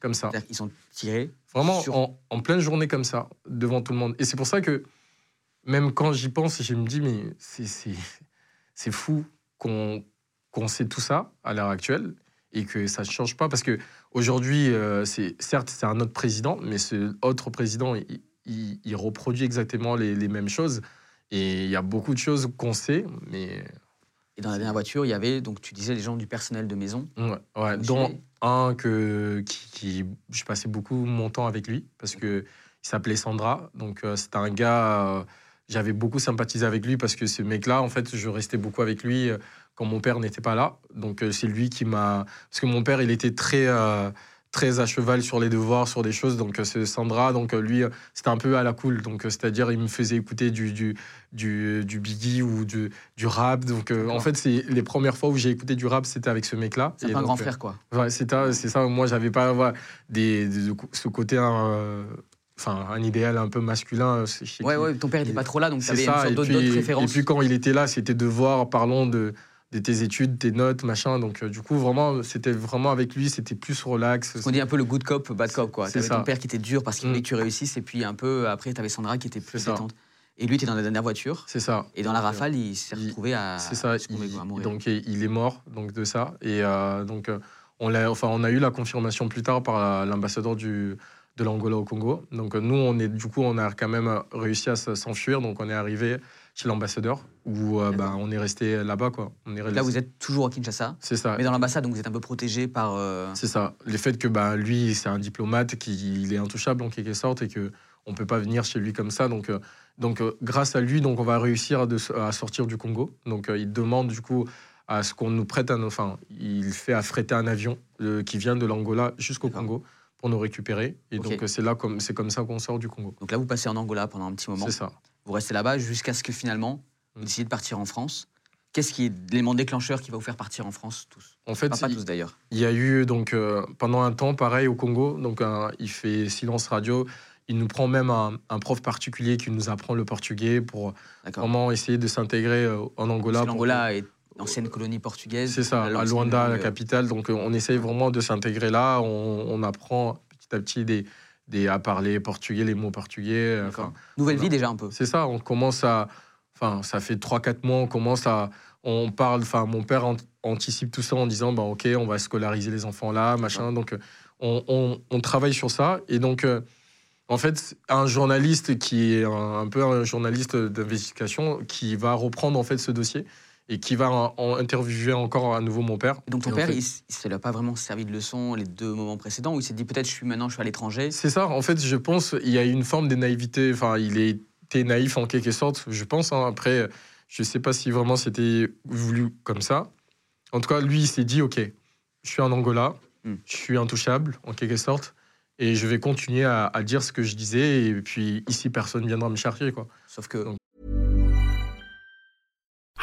[SPEAKER 5] comme ça.
[SPEAKER 4] C'est-à-dire qu'ils sont tirés.
[SPEAKER 5] Vraiment
[SPEAKER 4] Sur-
[SPEAKER 5] en, en pleine journée comme ça, devant tout le monde. Et c'est pour ça que, même quand j'y pense, je me dis, mais c'est- fou qu'on qu'on sait tout ça à l'heure actuelle et que ça ne change pas. Parce que aujourd'hui, euh, certes c'est un autre président, mais ce autre président, il, il- il reproduit exactement les, les mêmes choses. Et il y a beaucoup de choses qu'on sait, mais
[SPEAKER 4] Et dans la dernière voiture, il y avait, donc tu disais, les gens du personnel de maison.
[SPEAKER 5] ouais, ouais, dont un que qui, qui- je passais beaucoup mon temps avec lui parce que il s'appelait Sandra, donc euh, c'était un gars. euh, j'avais beaucoup sympathisé avec lui parce que ce mec-là, en fait, je restais beaucoup avec lui euh, quand mon père n'était pas là. Donc c'est lui qui m'a. Parce que mon père, il était très, très à cheval sur les devoirs, sur des choses. Donc euh, c'est Sandra, donc euh, lui, euh, c'était un peu à la cool. Donc c'est-à-dire, il me faisait écouter du, du, du, du Biggie ou du, du rap. Donc euh, en fait, c'est les premières fois où j'ai écouté du rap, c'était avec ce mec-là.
[SPEAKER 4] C'est un
[SPEAKER 5] donc,
[SPEAKER 4] grand frère, quoi.
[SPEAKER 5] Ouais, c'est ça, c'est ça. Moi, j'avais pas voilà, des, des- ce côté, euh, enfin, un idéal un peu masculin.
[SPEAKER 4] Ouais, ouais, ton père n'était pas trop là, donc avais une
[SPEAKER 5] ça.
[SPEAKER 4] sorte
[SPEAKER 5] Et puis, et puis quand il était là, c'était de voir, parlons de, de tes études, tes notes, machin. Donc, euh, du coup, vraiment, c'était vraiment avec lui, c'était plus relax.
[SPEAKER 4] On dit un peu le good cop, bad cop, quoi. T'avais ton père qui était dur parce qu'il voulait
[SPEAKER 5] Mm.
[SPEAKER 4] que tu réussisses, et puis un peu après, t'avais Sandra qui était plus détente. Et lui, était dans la dernière voiture,
[SPEAKER 5] C'est ça.
[SPEAKER 4] et dans la rafale, il s'est retrouvé à.
[SPEAKER 5] C'est ça. il-
[SPEAKER 4] à mourir.
[SPEAKER 5] donc il est mort donc de ça et euh, donc euh, on l'a enfin on a eu la confirmation plus tard par la- l'ambassadeur du de l'Angola au Congo. Donc nous on est du coup on a quand même réussi à s'enfuir donc on est arrivé chez l'ambassadeur où euh, bah, on est resté là-bas quoi. On est
[SPEAKER 4] Là, vous êtes toujours à Kinshasa,
[SPEAKER 5] c'est ça.
[SPEAKER 4] mais dans l'ambassade, donc vous êtes un peu protégé par. euh,
[SPEAKER 5] C'est ça. Le fait que bah, lui, c'est un diplomate, qu'il est intouchable en quelque sorte et que on peut pas venir chez lui comme ça. Donc, euh, donc euh, grâce à lui, donc on va réussir à, de- à sortir du Congo. Donc, il demande du coup à ce qu'on nous prête un, enfin, il fait affréter un avion qui vient de l'Angola jusqu'au. Congo pour nous récupérer. Et donc, c'est là comme c'est comme ça qu'on sort du Congo.
[SPEAKER 4] Donc là, vous passez en Angola pendant un petit moment.
[SPEAKER 5] C'est ça.
[SPEAKER 4] Vous restez là-bas jusqu'à ce que finalement, vous
[SPEAKER 5] Mm.
[SPEAKER 4] décidez de partir en France. Qu'est-ce qui est l'élément déclencheur qui va vous faire partir en France tous?
[SPEAKER 5] En fait,
[SPEAKER 4] Enfin, Pas tous d'ailleurs.
[SPEAKER 5] Il y a eu donc euh, pendant un temps pareil au Congo, donc un- il fait silence radio. Il nous prend même un, un prof particulier qui nous apprend le portugais pour vraiment essayer de s'intégrer euh, en Angola. Pour-
[SPEAKER 4] L'Angola est ancienne colonie portugaise.
[SPEAKER 5] C'est ça, à Luanda, la
[SPEAKER 4] langue,
[SPEAKER 5] capitale. Donc euh, on essaye vraiment de s'intégrer là. On, on apprend petit à petit des, des, à parler portugais, les mots portugais. euh, enfin,
[SPEAKER 4] Nouvelle
[SPEAKER 5] voilà.
[SPEAKER 4] vie déjà un peu.
[SPEAKER 5] c'est ça, on commence à. Enfin, ça fait 3-4 mois, on commence à. On parle, enfin, mon père an- anticipe tout ça en disant, bah, OK, on va scolariser les enfants là, machin. Donc, euh, on, on- on travaille sur ça. Et donc, euh, en fait, un journaliste qui est un, un peu un journaliste d'investigation qui va reprendre en fait ce dossier et qui va en- en interviewer encore à nouveau mon père.
[SPEAKER 4] Donc ton
[SPEAKER 5] Et en
[SPEAKER 4] père,
[SPEAKER 5] fait-
[SPEAKER 4] il, il se l'a pas vraiment servi de leçon les deux moments précédents où il s'est dit peut-être je suis maintenant je suis à l'étranger.
[SPEAKER 5] C'est ça, en fait, je pense, il y a une forme de naïveté. Enfin, il était naïf en quelque sorte, je pense. hein. Après, je ne sais pas si vraiment c'était voulu comme ça. En tout cas, lui, il s'est dit, OK, je suis en Angola,
[SPEAKER 4] Hmm.
[SPEAKER 5] je suis intouchable en quelque sorte, et je vais continuer à, à dire ce que je disais, et puis ici, personne viendra me chercher. Quoi.
[SPEAKER 4] Sauf que
[SPEAKER 5] Donc-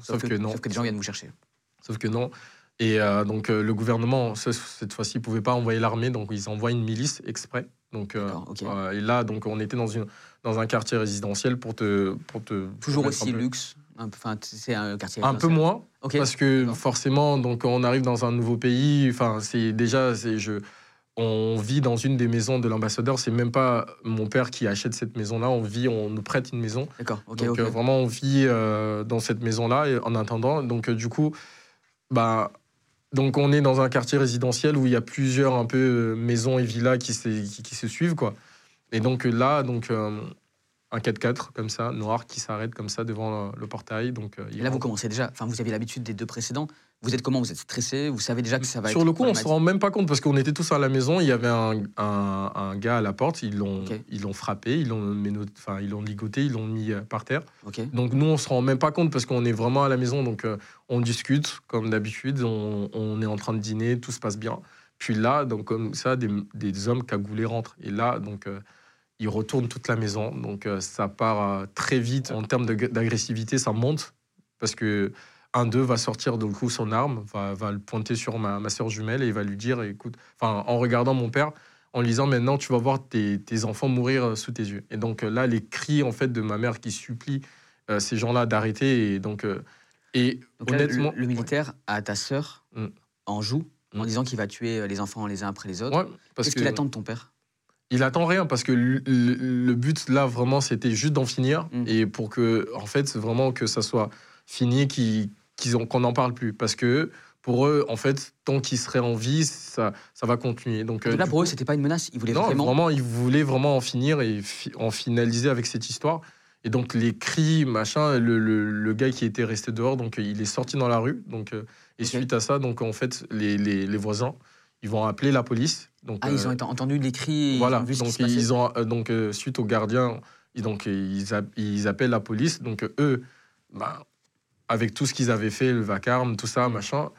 [SPEAKER 4] Sauf, que, sauf que des gens viennent vous chercher.
[SPEAKER 5] Sauf que non. Et euh, donc, euh, le gouvernement, ce- cette fois-ci, ne pouvait pas envoyer l'armée, donc ils envoient une milice exprès. Donc, euh, euh, et là, donc, on était dans, une, dans un quartier résidentiel pour te. Pour te
[SPEAKER 4] Toujours
[SPEAKER 5] pour
[SPEAKER 4] aussi
[SPEAKER 5] un
[SPEAKER 4] luxe. Enfin c'est un quartier.
[SPEAKER 5] Un peu moins, parce que forcément, donc, on arrive dans un nouveau pays. Enfin, c'est déjà. c'est Je, on vit dans une des maisons de l'ambassadeur. C'est même pas mon père qui achète cette maison-là. On vit, on nous prête une maison.
[SPEAKER 4] D'accord.
[SPEAKER 5] Donc euh, vraiment, on vit euh, dans cette maison-là en attendant. Donc euh, du coup, bah, donc on est dans un quartier résidentiel où il y a plusieurs un peu maisons et villas qui, se- qui, qui se suivent quoi. Et donc là, donc un 4x4 comme ça, noir, qui s'arrête comme ça devant le, le portail. Donc euh,
[SPEAKER 4] Et là vous commencez déjà. Enfin vous aviez l'habitude des deux précédents. Vous êtes comment? Vous êtes stressé? Vous savez déjà que ça va
[SPEAKER 5] Sur
[SPEAKER 4] être
[SPEAKER 5] le coup, on se
[SPEAKER 4] problématique
[SPEAKER 5] rend même pas compte parce qu'on était tous à la maison. Il y avait un, un- un gars à la porte. Ils l'ont, ils l'ont frappé, ils l'ont, enfin, ils l'ont ligoté, ils l'ont mis euh, par terre. Donc nous, on se rend même pas compte parce qu'on est vraiment à la maison. Donc euh, on discute comme d'habitude, on, on est en train de dîner, tout se passe bien. Puis là, donc comme ça, des, des hommes cagoulés rentrent. Et là, donc euh, ils retournent toute la maison. Donc euh, ça part euh, très vite en termes d'agressivité, ça monte parce que un d'eux va sortir du coup son arme, va, va le pointer sur ma, ma soeur jumelle et il va lui dire, écoute, enfin, en regardant mon père, en lui disant maintenant tu vas voir tes, tes enfants mourir euh, sous tes yeux. Et donc là, les cris en fait de ma mère qui supplie euh, ces gens-là d'arrêter. Et donc, euh, et
[SPEAKER 4] Donc là,
[SPEAKER 5] honnêtement,
[SPEAKER 4] le, le militaire a ta sœur
[SPEAKER 5] Mm.
[SPEAKER 4] en joue en
[SPEAKER 5] Mm.
[SPEAKER 4] disant qu'il va tuer les enfants les uns après les autres.
[SPEAKER 5] ouais, parce
[SPEAKER 4] Qu'est-ce
[SPEAKER 5] que
[SPEAKER 4] qu'il attend de ton père?
[SPEAKER 5] Il attend rien parce que le, but là vraiment c'était juste d'en finir
[SPEAKER 4] Mm.
[SPEAKER 5] et pour que en fait vraiment que ça soit fini, qu'ils qu'on n'en parle plus parce que pour eux en fait tant qu'ils seraient en vie ça ça va continuer. Donc, euh,
[SPEAKER 4] là, pour
[SPEAKER 5] coup-
[SPEAKER 4] eux, c'était pas une menace. Ils voulaient
[SPEAKER 5] Non,
[SPEAKER 4] vraiment.
[SPEAKER 5] vraiment, ils voulaient vraiment en finir et fi- en finaliser avec cette histoire. Et donc les cris, machin, le, le- le gars qui était resté dehors, donc il est sorti dans la rue. Donc euh, et suite à ça, donc en fait les, les- les voisins, ils vont appeler la police. Donc
[SPEAKER 4] Ah, ils
[SPEAKER 5] euh,
[SPEAKER 4] ont ent- entendu les cris.
[SPEAKER 5] voilà.
[SPEAKER 4] Ils ont vu ce qui
[SPEAKER 5] donc
[SPEAKER 4] se passait.
[SPEAKER 5] ils ont euh, donc euh, suite au gardien, ils, donc ils, a- ils appellent la police. Donc euh, eux, bah, avec tout ce qu'ils avaient fait, le vacarme, tout ça, machin.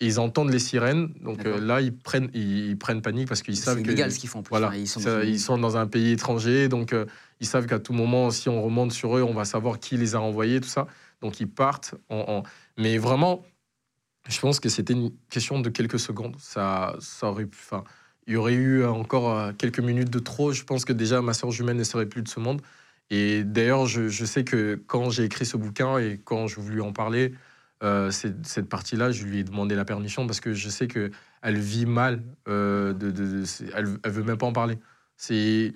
[SPEAKER 5] Ils entendent les sirènes, donc euh, là ils prennent, ils, ils prennent panique parce qu'ils
[SPEAKER 4] C'est
[SPEAKER 5] savent que
[SPEAKER 4] illégal ce qu'ils font en plus.
[SPEAKER 5] voilà,
[SPEAKER 4] ils sont
[SPEAKER 5] ça, ils sont dans un pays étranger, donc euh, ils savent qu'à tout moment, si on remonte sur eux, on va savoir qui les a envoyés, tout ça. Donc ils partent. En, en- Mais vraiment, je pense que c'était une question de quelques secondes. Ça, ça aurait pu. Enfin, il y aurait eu encore euh, quelques minutes de trop. Je pense que déjà ma soeur jumelle ne serait plus de ce monde. Et d'ailleurs, je, je sais que quand j'ai écrit ce bouquin et quand je voulais en parler, euh, cette, partie-là, je lui ai demandé la permission parce que je sais que elle vit mal. euh, de, de- de- c'est- elle, elle veut même pas en parler. C'est,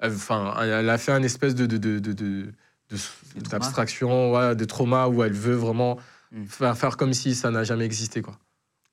[SPEAKER 5] elle- enfin, elle a fait un espèce de, de, de, d'abstraction, ouais, de trauma où elle veut vraiment
[SPEAKER 4] Mm.
[SPEAKER 5] faire, faire comme si ça n'a jamais existé, quoi.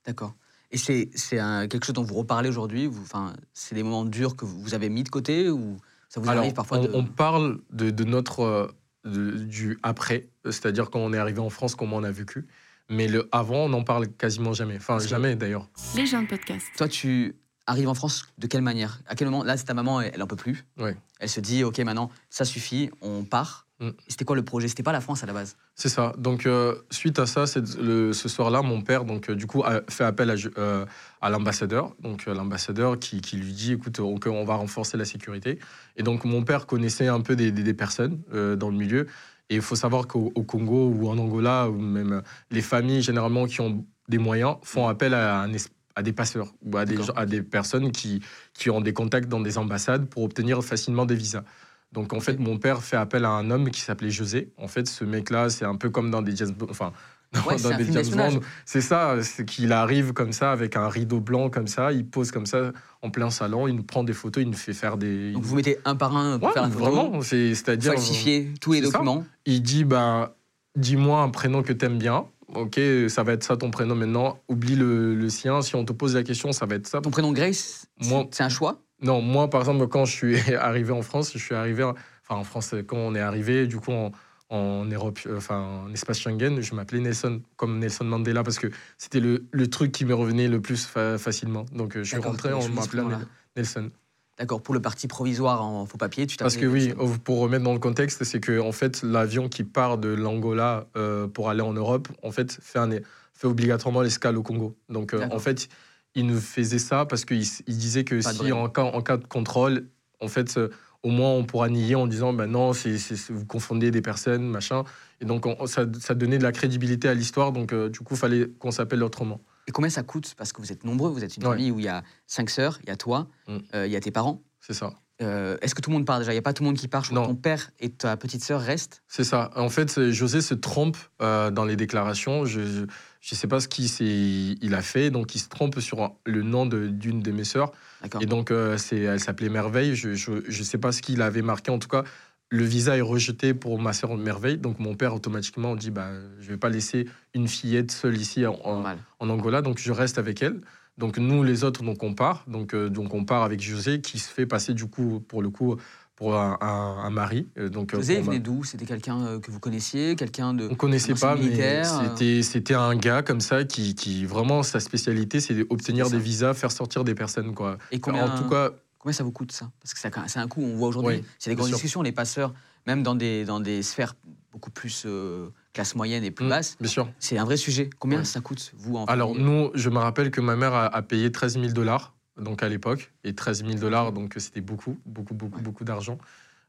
[SPEAKER 4] D'accord. Et c'est c'est un- quelque chose dont vous reparlez aujourd'hui vous- Enfin, c'est des moments durs que vous avez mis de côté ou ça vous
[SPEAKER 5] Alors,
[SPEAKER 4] arrive parfois
[SPEAKER 5] on,
[SPEAKER 4] de.
[SPEAKER 5] on parle de, de notre euh, de- du après, c'est-à-dire quand on est arrivé en France, comment on a vécu. Mais le avant, on n'en parle quasiment jamais. Enfin, jamais d'ailleurs.
[SPEAKER 2] Les gens de podcast.
[SPEAKER 4] Toi, tu arrives en France de quelle manière? À quel moment? Là, c'est ta maman, elle, elle en peut plus.
[SPEAKER 5] Ouais.
[SPEAKER 4] Elle se dit, ok, maintenant, ça suffit, on part.
[SPEAKER 5] Mm.
[SPEAKER 4] C'était quoi le projet? C'était pas la France à la base?
[SPEAKER 5] C'est ça. Donc, euh, suite à ça, le- ce soir-là, mon père, donc, euh, du coup, a fait appel à, euh, à l'ambassadeur. Donc, l'ambassadeur qui, qui lui dit écoute, on, on va renforcer la sécurité. Et donc, mon père connaissait un peu des, des- des personnes dans le milieu. Et il faut savoir qu'au au Congo ou en Angola, ou même les familles, généralement, qui ont des moyens, font appel à, un es- à des passeurs ou à des, à personnes qui, qui ont des contacts dans des ambassades pour obtenir facilement des visas. Donc en fait, mon père fait appel à un homme qui s'appelait José. En fait, ce mec-là, c'est un peu comme dans des James Bond. Enfin, dans,
[SPEAKER 4] Ouais, c'est
[SPEAKER 5] dans des James. C'est ça, c'est qu'il arrive comme ça avec un rideau blanc comme ça, il pose comme ça en plein salon, il nous prend des photos, il nous fait faire des.
[SPEAKER 4] Donc vous mettez un par un pour
[SPEAKER 5] Ouais,
[SPEAKER 4] faire une photo,
[SPEAKER 5] vraiment, c'est- c'est-à-dire.
[SPEAKER 4] falsifier tous les
[SPEAKER 5] ça.
[SPEAKER 4] documents.
[SPEAKER 5] Il dit ben, dis-moi un prénom que t'aimes bien. Ok, ça va être ça ton prénom maintenant. Oublie le, le sien. Si on te pose la question, ça va être ça.
[SPEAKER 4] Ton prénom Grace, c'est un choix?
[SPEAKER 5] Non, moi, par exemple, quand je suis arrivé en France, je suis arrivé, enfin en France, quand on est arrivé, du coup, en, en Europe, euh, enfin en espace Schengen, je m'appelais Nelson, comme Nelson Mandela, parce que c'était le, le truc qui me revenait le plus fa- facilement. Donc, euh, je suis rentré, m'appelait
[SPEAKER 4] prénom-là.
[SPEAKER 5] Nelson.
[SPEAKER 4] D'accord, pour le parti provisoire en faux papier, tu
[SPEAKER 5] Parce que oui, pour remettre dans le contexte, c'est que en fait, l'avion qui part de l'Angola euh, pour aller en Europe, en fait, fait, un- fait obligatoirement l'escale au Congo. Donc, euh, en fait, il nous faisait ça parce qu'il il disait que
[SPEAKER 4] Pas
[SPEAKER 5] si en cas, en cas de contrôle, en fait, au moins on pourra nier en disant, ben non, c'est c'est- vous confondez des personnes, machin. Et donc, on- ça, ça donnait de la crédibilité à l'histoire. Donc, euh, du coup, il fallait qu'on s'appelle autrement.
[SPEAKER 4] Et combien ça coûte? Parce que vous êtes nombreux, vous êtes une
[SPEAKER 5] Ouais.
[SPEAKER 4] famille où il y a cinq sœurs, il y a toi,
[SPEAKER 5] Mm.
[SPEAKER 4] euh, il y a tes parents.
[SPEAKER 5] C'est ça.
[SPEAKER 4] Euh, Est-ce que tout le monde part déjà? Il n'y a pas tout le monde qui part? Je crois
[SPEAKER 5] Non.
[SPEAKER 4] que ton père et ta petite sœur restent?
[SPEAKER 5] C'est ça. En fait, José se trompe euh, dans les déclarations. Je ne sais pas ce qu'il il a fait. Donc, il se trompe sur le nom d'une de, mes sœurs. Et donc, euh, elle s'appelait Merveille. Je ne sais pas ce qu'il avait marqué. En tout cas, le visa est rejeté pour ma sœur Merveille. Donc, mon père, automatiquement, dit bah, Je ne vais pas laisser une fillette seule ici en, en-
[SPEAKER 4] Normal.
[SPEAKER 5] en Angola. Donc, je reste avec elle. Donc, nous, les autres, donc, on part. Donc, euh, donc, on part avec José, qui se fait passer, du coup, pour le coup, pour un, un- un mari. Euh, Donc, euh, ma-
[SPEAKER 4] venait d'où? C'était quelqu'un euh, que vous connaissiez Quelqu'un de.
[SPEAKER 5] on connaissait pas, mais
[SPEAKER 4] militaire, euh.
[SPEAKER 5] c'était c'était un gars comme ça qui, qui vraiment sa spécialité, c'est d'obtenir des visas, faire sortir des personnes quoi.
[SPEAKER 4] Et combien,
[SPEAKER 5] En tout cas,
[SPEAKER 4] combien ça vous coûte ça? Parce que ça- c'est un coût, on voit aujourd'hui.
[SPEAKER 5] Oui,
[SPEAKER 4] c'est des grandes
[SPEAKER 5] sûr.
[SPEAKER 4] discussions, les passeurs, même dans des, dans des sphères beaucoup plus euh, classe moyenne et plus
[SPEAKER 5] mm,
[SPEAKER 4] basse.
[SPEAKER 5] bien sûr.
[SPEAKER 4] C'est un vrai sujet. Combien
[SPEAKER 5] Ouais.
[SPEAKER 4] ça coûte, vous, en
[SPEAKER 5] Alors nous, je me rappelle que ma mère a, a payé 13 000 dollars donc à l'époque et 13 000 dollars donc c'était beaucoup, beaucoup, beaucoup,
[SPEAKER 4] Ouais.
[SPEAKER 5] beaucoup d'argent.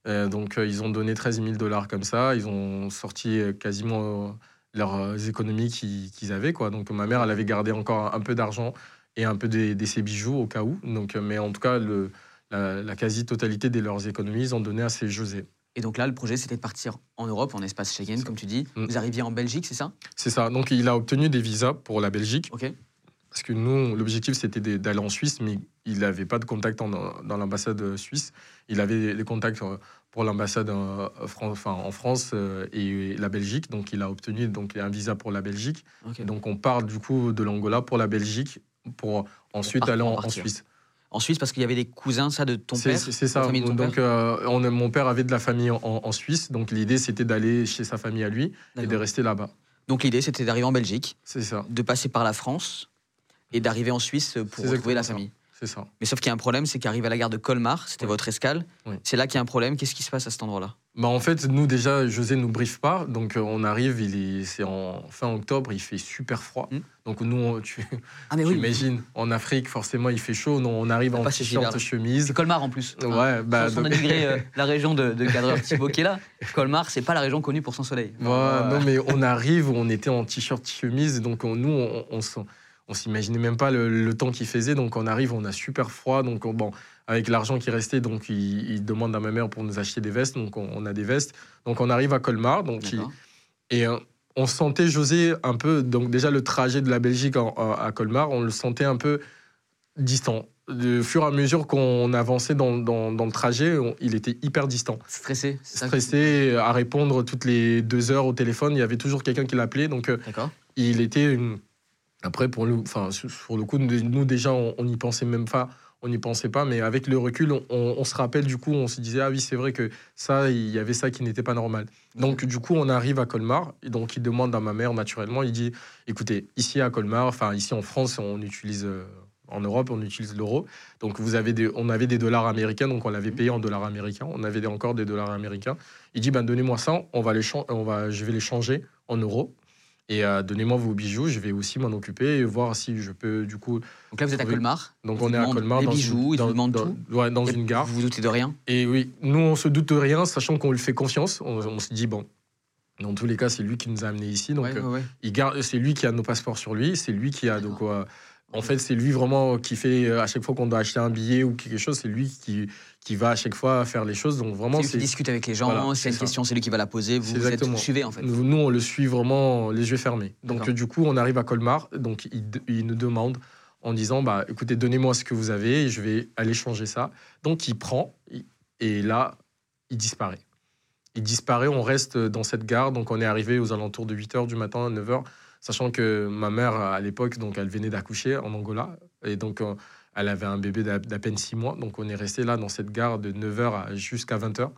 [SPEAKER 5] Euh, donc euh, ils ont donné 13 000 dollars comme ça, ils ont sorti euh, quasiment leurs économies qu'ils avaient. Quoi. Donc ma mère, elle avait gardé encore un peu d'argent et un peu de, de ses bijoux au cas où. Donc, mais en tout cas, le, la, la quasi-totalité de leurs économies, ils ont donné à ces José.
[SPEAKER 4] Et donc là, le projet, c'était de partir en Europe, en espace Schengen, comme tu dis.
[SPEAKER 5] Mm.
[SPEAKER 4] Vous arriviez en Belgique, c'est ça?
[SPEAKER 5] C'est ça. Donc il a obtenu des visas pour la Belgique.
[SPEAKER 4] Ok.
[SPEAKER 5] Parce que nous, l'objectif, c'était d'aller en Suisse, mais il n'avait pas de contact en- dans l'ambassade suisse. Il avait des contacts euh, pour l'ambassade euh, enfin, en France euh, et la Belgique. Donc, il a obtenu donc, un visa pour la Belgique. donc, on part du coup de l'Angola pour la Belgique pour ensuite aller en. Suisse.
[SPEAKER 4] En Suisse, parce qu'il y avait des cousins, ça, de ton père
[SPEAKER 5] c'est- ça.
[SPEAKER 4] famille de ton
[SPEAKER 5] Donc,
[SPEAKER 4] père?
[SPEAKER 5] euh, on- mon père avait de la famille en, en Suisse. Donc, l'idée, c'était d'aller chez sa famille à lui et de rester là-bas.
[SPEAKER 4] Donc l'idée, c'était d'arriver en Belgique,
[SPEAKER 5] C'est ça.
[SPEAKER 4] de passer par la France et d'arriver en Suisse pour retrouver la famille.
[SPEAKER 5] C'est ça.
[SPEAKER 4] Mais sauf qu'il y a un problème, c'est qu'arrive à la gare de Colmar, c'était votre escale. C'est là qu'il y a un problème. Qu'est-ce qui se passe à cet endroit-là?
[SPEAKER 5] Bah en fait, nous déjà, José nous briefe pas. Donc, euh, on arrive, il est, c'est en fin octobre, il fait super froid.
[SPEAKER 4] Hmm.
[SPEAKER 5] Donc, nous, on- tu,
[SPEAKER 4] Ah mais
[SPEAKER 5] tu imagines, en Afrique, forcément, il fait chaud. Nous, on arrive en t-shirt,
[SPEAKER 4] hivers-là.
[SPEAKER 5] chemise.
[SPEAKER 4] c'est Colmar en plus.
[SPEAKER 5] Ouais,
[SPEAKER 4] Hein.
[SPEAKER 5] bah,
[SPEAKER 4] Sans
[SPEAKER 5] donc-
[SPEAKER 4] dénigrer euh, la région de, de cadreur Thibaut qui est là. Colmar, c'est pas la région connue pour son soleil.
[SPEAKER 5] Ouais,
[SPEAKER 4] Euh,
[SPEAKER 5] non, mais on arrive, on était en t-shirt, chemise. Donc, on- nous, on, on, on s'imaginait même pas le, le temps qu'il faisait. Donc, on arrive, on a super froid. Donc, on- bon, avec l'argent qui restait, donc, il, il demande à ma mère pour nous acheter des vestes. Donc, on, on a des vestes. Donc, on arrive à Colmar. Donc, il-. Et euh, on sentait José un peu, donc déjà le trajet de la Belgique en- à à Colmar, on le sentait un peu distant. De fur et à mesure qu'on avançait dans, dans- dans le trajet, on- il était hyper distant.
[SPEAKER 4] Stressé.
[SPEAKER 5] Stressé à répondre toutes les deux heures au téléphone. Il y avait toujours quelqu'un qui l'appelait. Donc euh, il était. une- Après, pour, le, enfin, coup, nous déjà, on n'y pensait même pas. On n'y pensait pas, mais avec le recul, on, on se rappelle du coup, on se disait ah oui c'est vrai que ça, il y avait ça qui n'était pas normal. Donc du coup, on arrive à Colmar, et donc il demande à ma mère naturellement, il dit écoutez, ici à Colmar, enfin ici en France, on utilise euh, en Europe, on utilise l'euro. Donc vous avez des, on avait des dollars américains, donc on l'avait payé en dollars américains. On avait encore des dollars américains. Il dit ben donnez-moi ça, on va les on va, je vais les changer en euros. Et euh, donnez-moi vos bijoux, je vais aussi m'en occuper et voir si je peux du coup.
[SPEAKER 4] Donc là, vous êtes à. Colmar.
[SPEAKER 5] Donc
[SPEAKER 4] Ils
[SPEAKER 5] on
[SPEAKER 4] vous
[SPEAKER 5] est à Colmar
[SPEAKER 4] les
[SPEAKER 5] dans
[SPEAKER 4] bijoux,
[SPEAKER 5] une,
[SPEAKER 4] ils
[SPEAKER 5] dans,
[SPEAKER 4] vous demandent
[SPEAKER 5] dans-
[SPEAKER 4] tout.
[SPEAKER 5] ouais, dans
[SPEAKER 4] Et
[SPEAKER 5] une gare.
[SPEAKER 4] Vous vous doutez de rien.
[SPEAKER 5] Et oui, nous, on se doute de rien, sachant qu'on lui fait confiance. On, on se dit, bon, dans tous les cas, c'est lui qui nous a amenés ici. Donc,
[SPEAKER 4] Ouais,
[SPEAKER 5] euh,
[SPEAKER 4] ouais,
[SPEAKER 5] il garde, c'est lui qui a nos passeports sur lui. C'est lui qui a. Donc, euh, en fait, c'est lui vraiment qui fait, euh, à chaque fois qu'on doit acheter un billet ou quelque chose, c'est lui qui, qui va à chaque fois faire les choses. Donc, vraiment,
[SPEAKER 4] C'est discute avec les gens.
[SPEAKER 5] Voilà, c'est
[SPEAKER 4] une
[SPEAKER 5] ça.
[SPEAKER 4] question, c'est lui qui va la poser. Vous, vous êtes vous suivez en fait.
[SPEAKER 5] Nous, nous, on le suit vraiment les yeux fermés. Donc, du coup, on arrive à Colmar. Donc, il, il nous demande en disant bah, écoutez, donnez-moi ce que vous avez et je vais aller changer ça. Donc, il prend et là, il disparaît. Il disparaît, on reste dans cette gare. Donc, on est arrivé aux alentours de 8 h du matin, 9 h, sachant que ma mère, à l'époque, donc, elle venait d'accoucher en Angola. Et donc, euh, elle avait un bébé d'à peine 6 mois. Donc, on est resté là dans cette gare de 9 h jusqu'à 20 h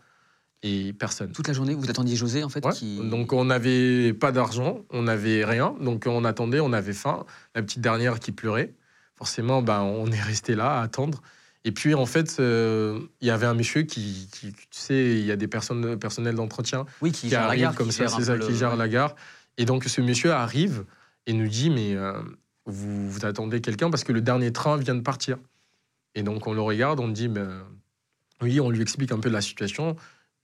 [SPEAKER 5] et personne.
[SPEAKER 4] Toute la journée, vous attendiez José en fait
[SPEAKER 5] Ouais.
[SPEAKER 4] qui...
[SPEAKER 5] Donc on n'avait pas d'argent, on n'avait rien, donc on attendait, on avait faim. La petite dernière qui pleurait, forcément, ben, on est resté là à attendre. Et puis en fait, euh, il y avait un monsieur qui, qui- tu sais, il y a des personnes personnels d'entretien
[SPEAKER 4] oui, qui,
[SPEAKER 5] arrivent comme
[SPEAKER 4] qui
[SPEAKER 5] ça, c'est ça, qui gère la gare. Et donc ce monsieur arrive et nous dit mais euh, vous, vous attendez quelqu'un parce que le dernier train vient de partir. Et donc on le regarde, on dit ben oui, on lui explique un peu la situation.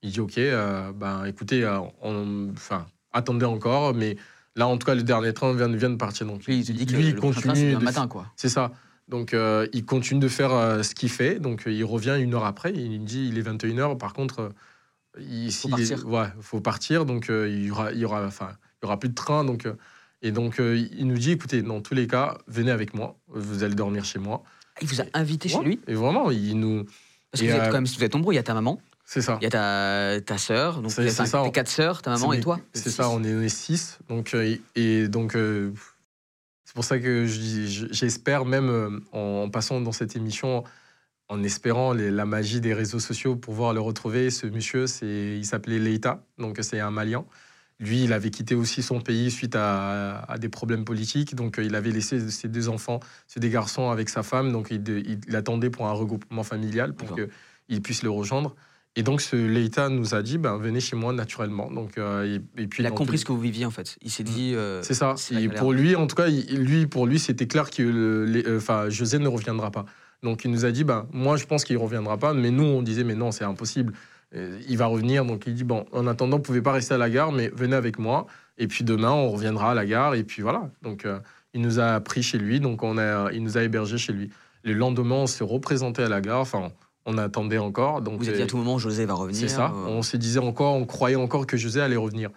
[SPEAKER 5] Il dit ok, euh, ben écoutez, euh, on, enfin attendez encore, mais là en tout cas le dernier train vient, vient de partir. Donc
[SPEAKER 4] Lui, il te dit que
[SPEAKER 5] lui,
[SPEAKER 4] le train,
[SPEAKER 5] continue de
[SPEAKER 4] matin quoi.
[SPEAKER 5] c'est ça. Donc, euh, il continue de faire euh, ce qu'il fait. Donc, il revient une heure après. Il dit il est 21h. Par contre, il
[SPEAKER 4] Faut
[SPEAKER 5] s'il est-
[SPEAKER 4] partir.
[SPEAKER 5] ouais, faut partir. Donc, il y aura, il y aura, enfin, il y aura plus de train. Donc, et donc, euh, il nous dit écoutez, dans tous les cas, venez avec moi. Vous allez dormir chez moi.
[SPEAKER 4] Il vous a invité chez
[SPEAKER 5] Ouais.
[SPEAKER 4] lui
[SPEAKER 5] Et vraiment, il nous.
[SPEAKER 4] Parce que vous êtes
[SPEAKER 5] euh,
[SPEAKER 4] quand même, vous êtes nombreux. Il y a ta maman,
[SPEAKER 5] C'est ça.
[SPEAKER 4] il y a ta, ta sœur, donc
[SPEAKER 5] C'est-
[SPEAKER 4] un- tes quatre sœurs, ta maman et toi.
[SPEAKER 5] C'est ça, on est, on est six. Donc, euh, et donc, euh, c'est pour ça que j'espère, même en, en passant dans cette émission, en espérant les- la magie des réseaux sociaux pour pouvoir le retrouver. Ce monsieur, c'est, il s'appelait Leita, donc c'est un Malien. Lui, il avait quitté aussi son pays suite à, à des problèmes politiques. Donc, euh, il avait laissé ses deux enfants, c'est des garçons avec sa femme. Donc, il, il- il attendait pour un regroupement familial pour qu'il puisse le rejoindre. Et donc, ce Leita nous a dit ben, venez chez moi naturellement. Donc, euh, et, et puis,
[SPEAKER 4] Il a compris ce que vous viviez en fait. Il s'est dit. euh,
[SPEAKER 5] c'est ça. Et pour lui, en tout cas, il- lui, pour lui, c'était clair que le- les- enfin, José ne reviendra pas. Donc il nous a dit, ben, moi je pense qu'il ne reviendra pas, mais nous on disait, mais non, c'est impossible. Il va revenir, donc il dit, bon, en attendant, vous ne pouvez pas rester à la gare, mais venez avec moi. Et puis demain, on reviendra à la gare. Et puis voilà. Donc, euh, il nous a pris chez lui. Donc, on a, il nous a hébergés chez lui. Le lendemain, on s'est représenté à la gare. Enfin, on attendait encore. Donc,
[SPEAKER 4] Vous avez dit à tout moment, José va revenir.
[SPEAKER 5] c'est ça.
[SPEAKER 4] euh,
[SPEAKER 5] On se disait encore, on croyait encore que José allait revenir.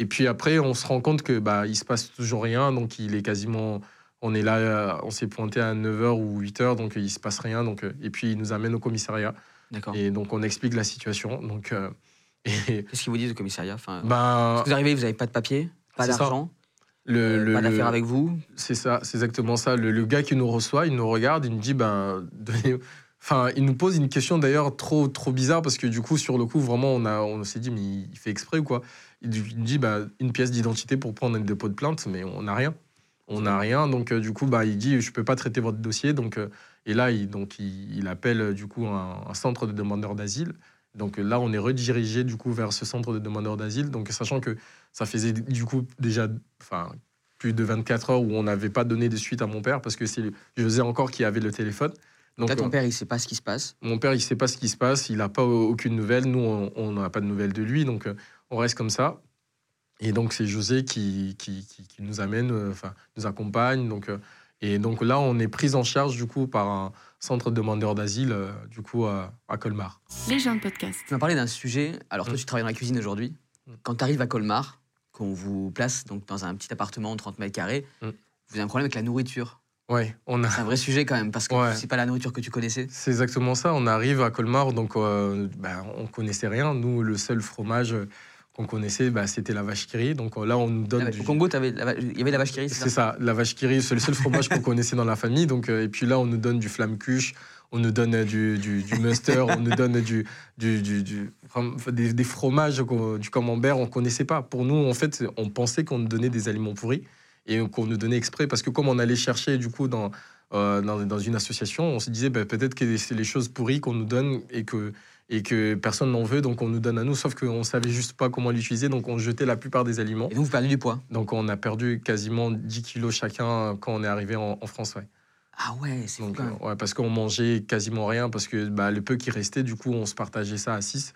[SPEAKER 5] Et puis après, on se rend compte que bah, il se passe toujours rien. Donc, il est quasiment. On est là, euh, on s'est pointé à 9h ou 8h, donc il se passe rien. Donc, et puis, il nous amène au commissariat.
[SPEAKER 4] D'accord.
[SPEAKER 5] Et donc, on explique la situation. Donc, euh, et,
[SPEAKER 4] Qu'est-ce qu'ils vous disent au commissariat enfin,
[SPEAKER 5] ben,
[SPEAKER 4] Vous arrivez, vous n'avez pas de papier, pas d'argent,
[SPEAKER 5] le,
[SPEAKER 4] euh,
[SPEAKER 5] le-
[SPEAKER 4] pas d'affaires
[SPEAKER 5] le-
[SPEAKER 4] avec vous.
[SPEAKER 5] C'est ça, c'est exactement ça. Le, le gars qui nous reçoit, il nous regarde, il nous dit, ben, donnez- enfin, il nous pose une question d'ailleurs trop, trop bizarre parce que du coup, sur le coup, vraiment, on a, on s'est dit, mais il fait exprès ou quoi? Il nous dit, ben, une pièce d'identité pour prendre un dépôt de plainte, mais on n'a rien. On n'a rien, donc euh, du coup, bah, il dit, je peux pas traiter votre dossier, donc euh, et là, il, donc il, il appelle euh, du coup un, un centre de demandeurs d'asile. Donc euh, là, on est redirigé du coup vers ce centre de demandeurs d'asile. Donc sachant que ça faisait du coup déjà, enfin plus de 24 heures où on n'avait pas donné de suite à mon père parce que c'est José encore qui avait le téléphone. Donc
[SPEAKER 4] Là, ton
[SPEAKER 5] euh,
[SPEAKER 4] père, il sait pas ce qui se passe?
[SPEAKER 5] mon père, il sait pas ce qui se passe, il n'a pas aucune nouvelle. Nous, on- n'a pas de nouvelles de lui, donc euh, on reste comme ça. Et donc c'est José qui, qui, qui- qui nous amène, euh, enfin nous accompagne. Donc et donc là, on est pris en charge du coup par un centre de demandeurs d'asile euh, du coup à, à Colmar.
[SPEAKER 2] Les gens de podcast.
[SPEAKER 4] Tu m'as parlé d'un sujet. Alors, toi,
[SPEAKER 5] Mm.
[SPEAKER 4] tu travailles dans la cuisine aujourd'hui.
[SPEAKER 5] Mm.
[SPEAKER 4] Quand tu arrives à Colmar, qu'on vous place donc dans un petit appartement de 30 mètres carrés,
[SPEAKER 5] Mm.
[SPEAKER 4] vous avez un problème avec la nourriture.
[SPEAKER 5] Ouais, on a
[SPEAKER 4] C'est un vrai sujet quand même, parce que
[SPEAKER 5] Ouais.
[SPEAKER 4] c'est pas la nourriture que tu connaissais.
[SPEAKER 5] C'est exactement ça. On arrive à Colmar, donc euh, ben, on connaissait rien. Nous, le seul fromage qu'on connaissait, ben, c'était la vache qui. Donc euh, là, on nous donne du...
[SPEAKER 4] Au Congo, la il y avait la vache qui c'est
[SPEAKER 5] C'est
[SPEAKER 4] ça?
[SPEAKER 5] la vache qui c'est le seul fromage qu'on connaissait dans la famille. Donc, euh, et puis là, on nous donne du flamme cuche, on nous donne euh, du, du, du Munster, on nous donne du, du, du- des, des fromages, du camembert, on connaissait pas. Pour nous, en fait, on pensait qu'on nous donnait des aliments pourris et qu'on nous donnait exprès. Parce que comme on allait chercher, du coup, dans, euh, dans, dans une association, on se disait ben, peut-être que c'est les choses pourries qu'on nous donne et que, et que personne n'en veut, donc on nous donne à nous. Sauf qu'on savait juste pas comment l'utiliser, donc on jetait la plupart des aliments.
[SPEAKER 4] Et donc, vous perdez du poids?
[SPEAKER 5] Donc on a perdu quasiment 10 kilos chacun quand on est arrivé en, en France. Ouais.
[SPEAKER 4] Ah ouais, c'est
[SPEAKER 5] Donc, euh, ouais, parce qu'on mangeait quasiment rien, parce que bah, le peu qui restait, du coup, on se partageait ça à 6.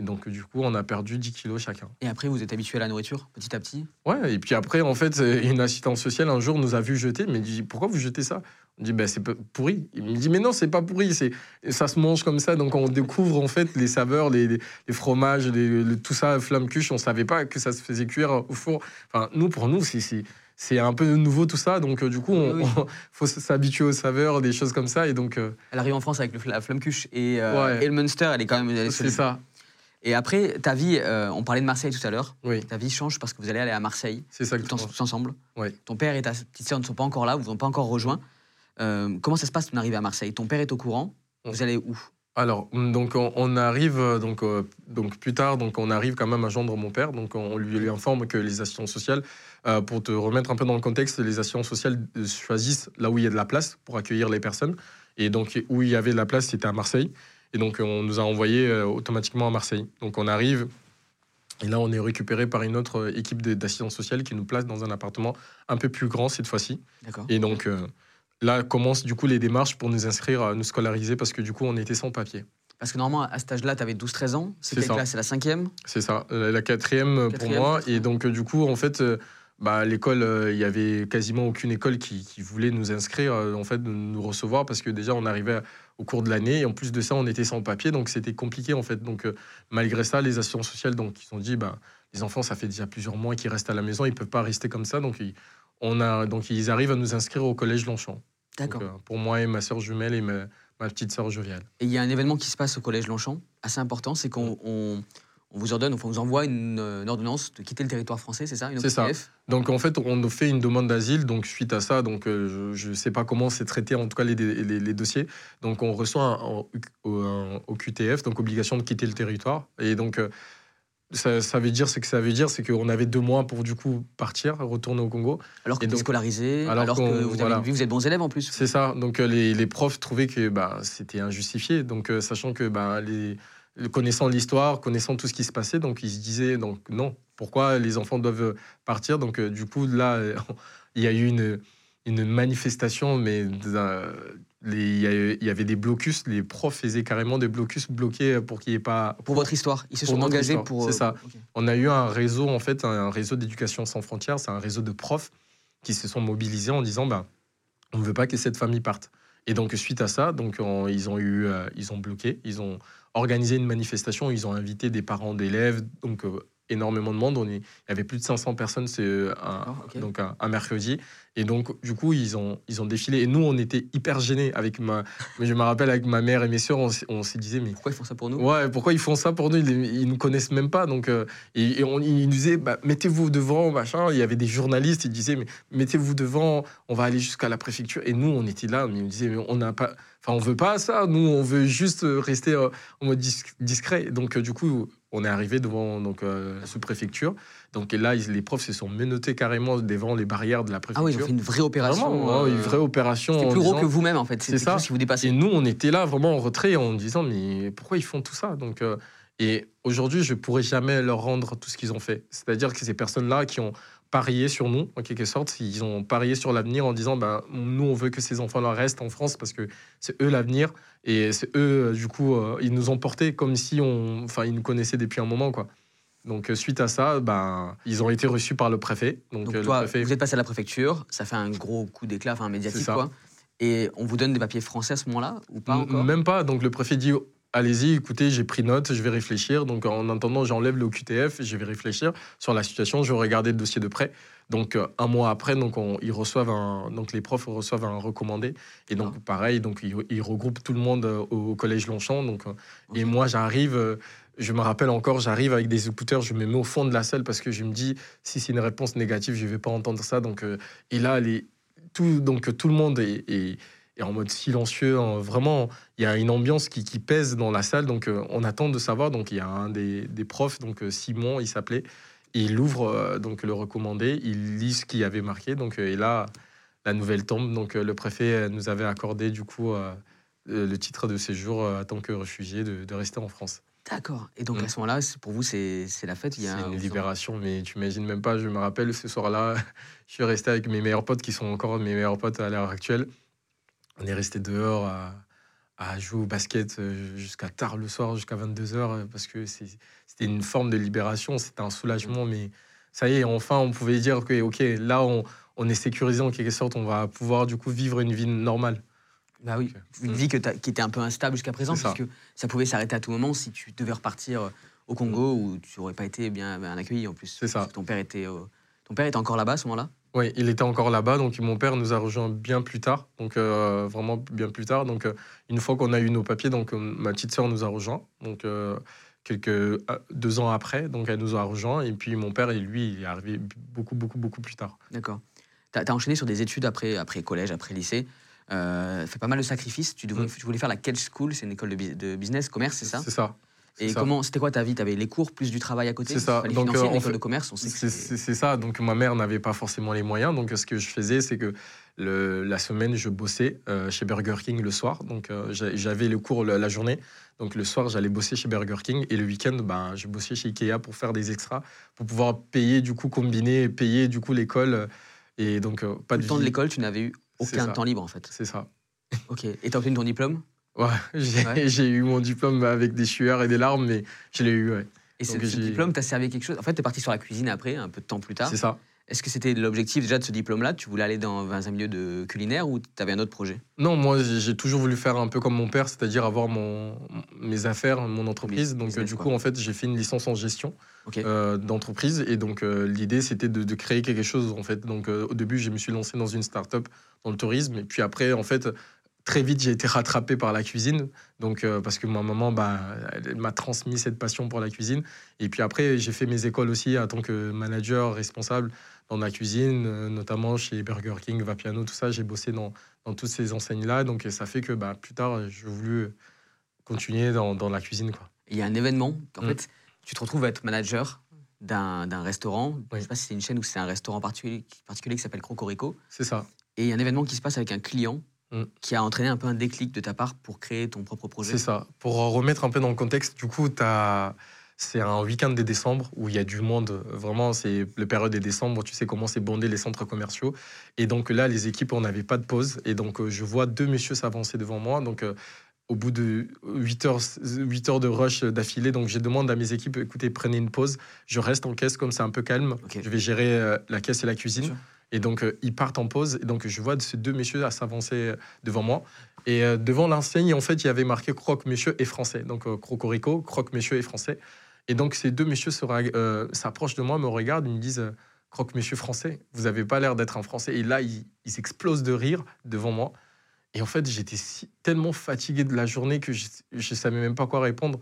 [SPEAKER 5] Et donc, du coup, on a perdu 10 kilos chacun.
[SPEAKER 4] Et après, vous êtes habitué à la nourriture, petit à petit?
[SPEAKER 5] Ouais, et puis après, en fait, euh, une assistante sociale un jour nous a vu jeter, mais dit Pourquoi vous jetez ça? On dit bah, C'est pourri. Il me dit Mais non, c'est pas pourri, c'est ça se mange comme ça. Donc, on découvre en fait les saveurs, les, les- les fromages, les- le- tout ça, flamme cuche. On savait pas que ça se faisait cuire au four. Enfin, nous, pour nous, c'est. c'est- c'est un peu nouveau tout ça, donc euh, du coup, on,
[SPEAKER 4] Oui, oui.
[SPEAKER 5] on- faut s'habituer aux saveurs, des choses comme ça, et donc euh,
[SPEAKER 4] Elle arrive en France avec le, la flamme cuche et, euh,
[SPEAKER 5] Ouais.
[SPEAKER 4] et le Munster, elle est quand même.
[SPEAKER 5] c'est ça.
[SPEAKER 4] Et après, ta vie, euh, on parlait de Marseille tout à l'heure.
[SPEAKER 5] Oui,
[SPEAKER 4] Ta vie change parce que vous allez aller à Marseille,
[SPEAKER 5] c'est ça.
[SPEAKER 4] en- tous ensemble.
[SPEAKER 5] Ouais.
[SPEAKER 4] Ton père et ta petite sœur ne sont pas encore là, vous n'ont pas encore rejoint. Euh, comment ça se passe ton arrivée à Marseille? Ton père est au courant?
[SPEAKER 5] Mm.
[SPEAKER 4] Vous allez où?
[SPEAKER 5] Alors, mm, donc on, on arrive euh, donc euh, donc plus tard, donc on arrive quand même à joindre mon père. Donc on lui, lui informe que les assurances sociales, euh, pour te remettre un peu dans le contexte, les assurances sociales choisissent là où il y a de la place pour accueillir les personnes. Et donc où il y avait de la place, c'était à Marseille. Et donc on nous a envoyés euh, automatiquement à Marseille. Donc on arrive. Et là, on est récupéré par une autre équipe d'assistance sociale qui nous place dans un appartement un peu plus grand cette fois-ci. Et donc là commencent du coup les démarches pour nous inscrire, à nous scolariser parce que du coup on était sans papier.
[SPEAKER 4] Parce que normalement, à cet âge-là, tu avais 12-13 ans. C'est quelle
[SPEAKER 5] ça.
[SPEAKER 4] classe? C'est la cinquième?
[SPEAKER 5] C'est ça, euh, la quatrième euh, pour moi. Et donc, euh, du coup, en fait, euh, bah, l'école, euh, il y avait quasiment aucune école qui, qui voulait nous inscrire, euh, en fait, nous recevoir, parce que déjà, on arrivait au cours de l'année, et en plus de ça, on était sans papier, donc c'était compliqué, en fait. Donc, euh, malgré ça, les assurances sociales, donc, ils ont dit, bah, les enfants, ça fait déjà plusieurs mois qu'ils restent à la maison, ils peuvent pas rester comme ça, donc, ils, on a, donc ils arrivent à nous inscrire au collège Longchamp.
[SPEAKER 4] D'accord.
[SPEAKER 5] euh, pour moi et ma sœur jumelle et ma, ma petite sœur joviale.
[SPEAKER 4] Et il y a un événement qui se passe au collège Longchamp, assez important, c'est qu'on on, on vous ordonne, enfin, on vous envoie une, une ordonnance de quitter le territoire français, c'est ça
[SPEAKER 5] C'est ça. Donc en fait, on fait une demande d'asile. Donc suite à ça, donc euh, je ne sais pas comment c'est traité en tout cas les, les- les dossiers. Donc on reçoit un, un- un OQTF, donc obligation de quitter le territoire. Et donc euh, ça, ça veut dire ce que ça veut dire, c'est qu'on avait deux mois pour du coup partir, retourner au Congo.
[SPEAKER 4] Alors que vous scolarisé, alors,
[SPEAKER 5] alors
[SPEAKER 4] que vous, avez
[SPEAKER 5] voilà.
[SPEAKER 4] vie, vous êtes bons élèves en plus.
[SPEAKER 5] C'est ça. Donc euh, les, les profs trouvaient que bah, c'était injustifié. Donc euh, sachant que bah, les, connaissant l'histoire, connaissant tout ce qui se passait, donc ils se disaient donc non. Pourquoi les enfants doivent partir? Donc euh, du coup là, il y a eu une une manifestation, mais il y, avait des blocus, les profs faisaient carrément des blocus bloqués pour qu'il n'y ait pas.
[SPEAKER 4] Pour votre histoire, ils se
[SPEAKER 5] Pour
[SPEAKER 4] sont engagés
[SPEAKER 5] histoire,
[SPEAKER 4] pour.
[SPEAKER 5] c'est ça.
[SPEAKER 4] Ok.
[SPEAKER 5] On a eu un réseau, en fait, un réseau d'éducation sans frontières, c'est un réseau de profs qui se sont mobilisés en disant bah, on ne veut pas que cette famille parte. Et donc, suite à ça, donc, on- ils, ont eu, euh, ils ont bloqué, ils ont organisé une manifestation, ils ont invité des parents d'élèves, donc euh, énormément de monde. On est- il y avait plus de 500 personnes, c'est euh, un, donc un, un mercredi. Et donc, du coup, ils ont, ils ont défilé. Et nous, on était hyper gênés avec ma. Je me rappelle avec ma mère et mes sœurs, on, on se disait, mais
[SPEAKER 4] Pourquoi ils font ça pour nous?
[SPEAKER 5] Ouais, pourquoi ils font ça pour nous? Ils, ils nous connaissent même pas. Donc, euh, et, et on, ils nous disaient, bah, mettez-vous devant, machin. Il y avait des journalistes, ils disaient, mais mettez-vous devant, on va aller jusqu'à la préfecture. Et nous, on était là, mais ils nous disaient, mais on n'a pas. Enfin, on veut pas ça. Nous, on veut juste euh, rester euh, en mode dis- discret. Donc, euh, du coup, on est arrivé devant donc, euh, la sous-préfecture. Donc, et là, ils- les profs se sont menottés carrément devant les barrières de la
[SPEAKER 4] Ah
[SPEAKER 5] préfecture.
[SPEAKER 4] oui, ils ont fait une vraie opération.
[SPEAKER 5] Vraiment, une
[SPEAKER 4] euh,
[SPEAKER 5] vraie opération.
[SPEAKER 4] C'était plus gros
[SPEAKER 5] disant-
[SPEAKER 4] que vous-même en fait.
[SPEAKER 5] C'est ça.
[SPEAKER 4] chose qui vous dépassait.
[SPEAKER 5] et nous, on était là vraiment en retrait en disant mais pourquoi ils font tout ça? Donc, euh, Et aujourd'hui, je pourrais jamais leur rendre tout ce qu'ils ont fait. C'est-à-dire que ces personnes-là qui ont parié sur nous, en quelque sorte, ils ont parié sur l'avenir en disant bah, nous, on veut que ces enfants-là restent en France parce que c'est eux l'avenir. Et c'est eux, euh, du coup, euh, ils nous ont portés comme si on, enfin, ils nous connaissaient depuis un moment. quoi. Donc, euh, suite à ça, ben, ils ont été reçus par le préfet. Donc,
[SPEAKER 4] Donc toi,
[SPEAKER 5] le préfet,
[SPEAKER 4] vous êtes passé à la préfecture, ça fait un gros coup d'éclat, enfin médiatique quoi. Et on vous donne des papiers français à ce moment-là ou pas encore?
[SPEAKER 5] Même pas. Donc le préfet dit allez-y, écoutez, j'ai pris note, je vais réfléchir. Donc en attendant, j'enlève le QTF, je vais réfléchir sur la situation, je vais regarder le dossier de près. Donc euh, un mois après, donc on- ils reçoivent un, donc les profs reçoivent un recommandé et donc
[SPEAKER 4] Ah.
[SPEAKER 5] pareil, donc ils, ils regroupent tout le monde euh, au, collège Longchamp. Donc euh, et moi j'arrive. je me rappelle encore, j'arrive avec des écouteurs, je me mets au fond de la salle parce que je me dis, si c'est une réponse négative, je vais pas entendre ça. Donc, et là, les, tout, donc, tout le monde est, est- est en mode silencieux. hein. Vraiment, il y a une ambiance qui, qui pèse dans la salle. Donc, euh, on attend de savoir. Donc, il y a un des, des profs, donc euh, Simon, il s'appelait. Et il ouvre euh, donc le recommandé, il lit ce qu'il y avait marqué. Donc, euh, et là, la nouvelle tombe. Donc, le préfet nous avait accordé du coup le titre de séjour en tant que réfugié de, de rester en France.
[SPEAKER 4] D'accord. Et donc
[SPEAKER 5] Mm.
[SPEAKER 4] à ce moment-là, pour vous, c'est la fête. Il y
[SPEAKER 5] C'est
[SPEAKER 4] a
[SPEAKER 5] une libération, mais tu imagines même pas. Je me rappelle ce soir-là, je suis resté avec mes meilleurs potes qui sont encore mes meilleurs potes à l'heure actuelle. On est resté dehors à, à jouer au basket euh, jusqu'à tard le soir, jusqu'à 22h, parce que c'était une forme de libération, c'était un soulagement. Mais ça y est, enfin, on pouvait dire que, OK, là, on, on est sécurisé en quelque sorte, on va pouvoir du coup vivre une vie normale.
[SPEAKER 4] Bah oui, une
[SPEAKER 5] Mm.
[SPEAKER 4] vie que t'as- qui était un peu instable jusqu'à présent,
[SPEAKER 5] ça.
[SPEAKER 4] puisque ça pouvait s'arrêter à tout moment si tu devais repartir euh, au Congo où tu n'aurais pas été bien, bien accueilli en plus.
[SPEAKER 5] C'est ça.
[SPEAKER 4] Parce que Ton père était, euh, ton père était encore là-bas à ce moment-là?
[SPEAKER 5] Oui, il était encore là-bas, donc mon père nous a rejoints bien plus tard, donc euh, vraiment bien plus tard. Donc euh, une fois qu'on a eu nos papiers, donc euh, ma petite sœur nous a rejoints, donc euh, quelques euh, deux ans après, donc elle nous a rejoints, et puis mon père, et lui, il est arrivé beaucoup beaucoup beaucoup plus tard.
[SPEAKER 4] D'accord. Tu as, enchaîné sur des études après, après collège, après lycée. Euh, fait pas mal de sacrifices. Tu, devais-
[SPEAKER 5] Mm.
[SPEAKER 4] tu voulais faire la Kedge School, c'est une école de, de business, commerce, c'est ça?
[SPEAKER 5] C'est ça.
[SPEAKER 4] Et
[SPEAKER 5] ça.
[SPEAKER 4] comment c'était quoi ta vie? Tu avais les cours plus du travail à côté?
[SPEAKER 5] C'est ça. Donc, euh, en fait,
[SPEAKER 4] de commerce, on sait
[SPEAKER 5] C'est ça. Donc ma mère n'avait pas forcément les moyens. Donc ce que je faisais, c'est que le- la semaine, je bossais euh, chez Burger King le soir. Donc euh, j'a- j'avais le cours la journée. Donc le soir, j'allais bosser chez Burger King et le week-end, ben, je bossais chez Ikea pour faire des extras, pour pouvoir payer du coup combiner, et payer du coup l'école et donc euh, pas
[SPEAKER 4] Tout
[SPEAKER 5] de
[SPEAKER 4] le temps de l'école, tu n'avais eu aucun temps libre en fait.
[SPEAKER 5] C'est ça.
[SPEAKER 4] Ok. Et t'as obtenu ton diplôme?
[SPEAKER 5] Ouais, j'ai
[SPEAKER 4] Ouais.
[SPEAKER 5] eu mon diplôme avec des sueurs et des larmes, mais je l'ai eu. Ouais.
[SPEAKER 4] Et ce,
[SPEAKER 5] Donc,
[SPEAKER 4] ce diplôme t'a servi à quelque chose? En fait, t'es parti sur la cuisine après, un peu de temps plus tard.
[SPEAKER 5] C'est ça.
[SPEAKER 4] Est-ce que c'était l'objectif déjà de ce diplôme-là? Tu voulais aller dans un milieu de culinaire ou t'avais un autre projet?
[SPEAKER 5] Non, moi j'ai toujours voulu faire un peu comme mon père, c'est-à-dire avoir mon, mes affaires, mon entreprise. Donc euh,
[SPEAKER 4] business,
[SPEAKER 5] du
[SPEAKER 4] quoi.
[SPEAKER 5] coup, en fait, j'ai fait une licence en gestion euh, d'entreprise et donc euh, l'idée c'était de, de créer quelque chose en fait. Donc euh, au début, je me suis lancé dans une start-up dans le tourisme et puis après, en fait, très vite j'ai été rattrapé par la cuisine. Donc euh, parce que ma maman, bah, elle m'a transmis cette passion pour la cuisine. Et puis après, j'ai fait mes écoles aussi en tant que manager responsable dans la cuisine, euh, notamment chez Burger King, Vapiano, tout ça. J'ai bossé dans, dans toutes ces enseignes-là. Donc ça fait que bah, plus tard, j'ai voulu continuer dans, dans la cuisine. Quoi.
[SPEAKER 4] Il y a un événement, en
[SPEAKER 5] Mm.
[SPEAKER 4] fait, tu te retrouves à être manager d'un d'un restaurant. Je
[SPEAKER 5] Oui.
[SPEAKER 4] sais pas si c'est une chaîne ou si c'est un restaurant particulier, particulier qui s'appelle Crocorico.
[SPEAKER 5] C'est ça.
[SPEAKER 4] Et il y a un événement qui se passe avec un client
[SPEAKER 5] Mm.
[SPEAKER 4] qui a entraîné un peu un déclic de ta part pour créer ton propre projet.
[SPEAKER 5] C'est ça. Pour remettre un peu dans le contexte, du coup, as, C'est un week-end de décembre où il y a du monde. Vraiment, c'est le période de décembre. Tu sais comment c'est bondé les centres commerciaux. Et donc là, les équipes, on n'avait pas de pause. Et donc, euh, je vois deux messieurs s'avancer devant moi. Donc, euh, au bout de 8 heures, 8 heures de rush d'affilée, donc je demande à mes équipes, écoutez, prenez une pause. Je reste en caisse comme c'est un peu calme. Je vais gérer euh, la caisse et la cuisine. Et donc, euh, ils partent en pause. Et donc, je vois ces deux messieurs à s'avancer euh, devant moi. Et euh, devant l'enseigne, en fait, il y avait marqué Croque Monsieur et Français. Donc, Crocorico, Croque Monsieur et Français. Et donc, ces deux messieurs s'approchent de moi, me regardent, ils me disent Croque Monsieur Français, vous n'avez pas l'air d'être un Français. Et là, ils, ils explosent de rire devant moi. Et en fait, j'étais tellement fatigué de la journée que je ne savais même pas quoi répondre.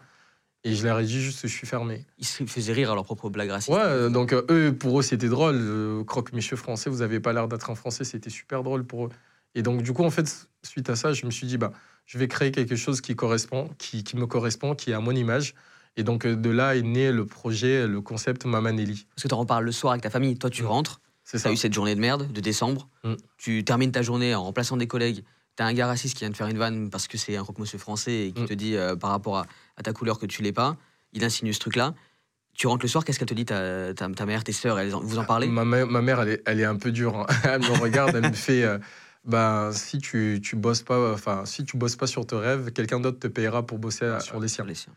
[SPEAKER 5] Et je leur ai dit juste, je suis fermé.
[SPEAKER 4] Ils se faisaient rire à leur propre blague raciste.
[SPEAKER 5] Ouais, euh, donc euh, eux, pour eux, c'était drôle. Euh, Croque Monsieur Français, vous avez pas l'air d'être un Français, c'était super drôle pour eux. Et donc, du coup, en fait, suite à ça, je me suis dit, bah, je vais créer quelque chose qui correspond, qui, qui me correspond, qui est à mon image. Et donc, euh, de là est né le projet, le concept Mamanelli.
[SPEAKER 4] Parce que tu en reparles le soir avec ta famille. Toi, tu
[SPEAKER 5] Mm.
[SPEAKER 4] rentres,
[SPEAKER 5] C'est
[SPEAKER 4] tu
[SPEAKER 5] ça.
[SPEAKER 4] as eu cette journée de merde de décembre.
[SPEAKER 5] Mm.
[SPEAKER 4] Tu termines ta journée en remplaçant des collègues. Tu as un gars raciste qui vient de faire une vanne parce que c'est un croque-monsieur français et qui
[SPEAKER 5] Mm.
[SPEAKER 4] te dit euh, par rapport à, à ta couleur que tu l'es pas. Il insinue ce truc-là. Tu rentres le soir, qu'est-ce qu'elle te dit, ta, ta, ta mère, tes sœurs elles en- Vous en parlez?
[SPEAKER 5] Ma, mère- ma mère, elle est, elle est un peu dure. hein. Elle me regarde, elle me fait euh, bah, si tu, tu bosses pas, enfin, si tu bosses pas sur tes rêves, quelqu'un d'autre te payera pour bosser euh, sur les siens.
[SPEAKER 4] Les siens.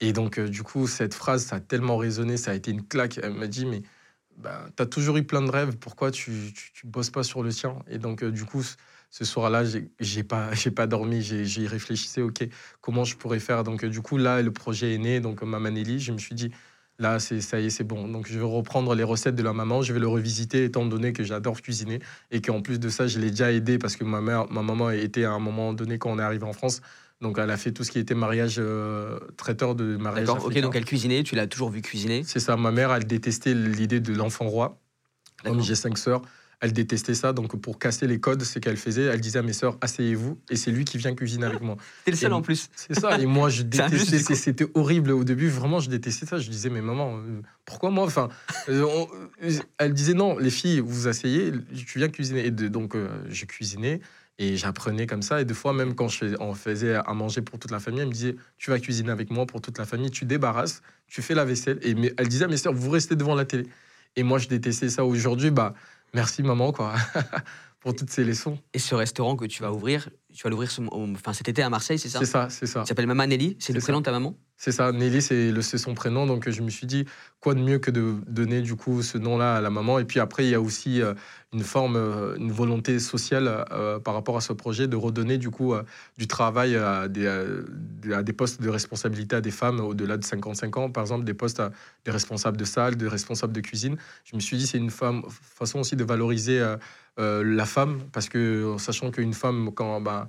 [SPEAKER 5] Et donc, euh, du coup, cette phrase, ça a tellement résonné, ça a été une claque. Elle m'a dit, mais bah, tu as toujours eu plein de rêves, pourquoi tu, tu, tu bosses pas sur le tien Et donc, euh, du coup, ce- soir-là, j'ai- pas, j'ai pas dormi, j'ai j'ai réfléchi, ok, comment je pourrais faire Donc, euh, du coup, là, le projet est né, donc euh, Mamanelli, je me suis dit, là, c'est ça y est, c'est bon. Donc, je vais reprendre les recettes de la maman, je vais le revisiter, étant donné que j'adore cuisiner et qu'en plus de ça, je l'ai déjà aidé parce que ma, mère, ma maman était à un moment donné, quand on est arrivé en France, donc elle a fait tout ce qui était mariage, euh, traiteur de mariage.
[SPEAKER 4] D'accord, ok, donc elle cuisinait, tu l'as toujours vu cuisiner.
[SPEAKER 5] C'est ça, ma mère, elle détestait l'idée de l'enfant roi. Comme j'ai cinq sœurs, elle détestait ça. Donc, pour casser les codes, c'est qu'elle faisait. Elle disait à mes sœurs, asseyez-vous. Et c'est lui qui vient cuisiner avec moi.
[SPEAKER 4] T'es le seul
[SPEAKER 5] Et-
[SPEAKER 4] en plus.
[SPEAKER 5] C'est ça. Et moi, je détestais. C'était horrible au début. Vraiment, je détestais ça. Je disais, mais maman, euh, pourquoi moi? Enfin, euh, on- euh, elle disait, non, les filles, vous vous asseyez, tu viens cuisiner. Et de- donc, euh, je cuisinais. Et j'apprenais comme ça. Et des fois, même quand je fais- on faisait à manger pour toute la famille, elle me disait Tu vas cuisiner avec moi pour toute la famille, tu débarrasses, tu fais la vaisselle. Et mais- elle disait à mes sœurs Vous restez devant la télé. Et moi, je détestais ça. Aujourd'hui, bah, merci maman, quoi, pour toutes ces leçons.
[SPEAKER 4] Et ce restaurant que tu vas ouvrir, tu vas l'ouvrir enfin, cet été à Marseille, c'est ça?
[SPEAKER 5] C'est ça, c'est ça.
[SPEAKER 4] Il s'appelle Maman Nelly, c'est le prénom de ta maman?
[SPEAKER 5] C'est ça, Nelly, c'est son prénom. Donc, je me suis dit, quoi de mieux que de donner du coup ce nom-là à la maman. Et puis après, il y a aussi euh, une forme, euh, une volonté sociale euh, par rapport à ce projet de redonner du coup du travail à des, à des postes de responsabilité à des femmes au-delà de 55 ans. Par exemple, des postes à des responsables de salle, des responsables de cuisine. Je me suis dit, c'est une femme, façon aussi de valoriser la femme parce que, sachant qu'une femme, quand. bah,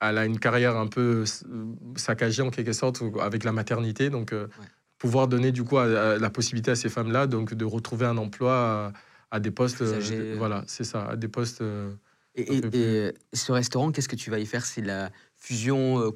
[SPEAKER 5] elle a une carrière un peu euh, saccagée en quelque sorte avec la maternité. Donc, euh,
[SPEAKER 4] Ouais.
[SPEAKER 5] pouvoir donner du coup à- à la possibilité à ces femmes-là donc de retrouver un emploi à, à des postes. Euh, voilà, c'est ça, à des postes. euh,
[SPEAKER 4] Et, et-
[SPEAKER 5] peu plus.
[SPEAKER 4] et ce restaurant, qu'est-ce que tu vas y faire? C'est la fusion euh,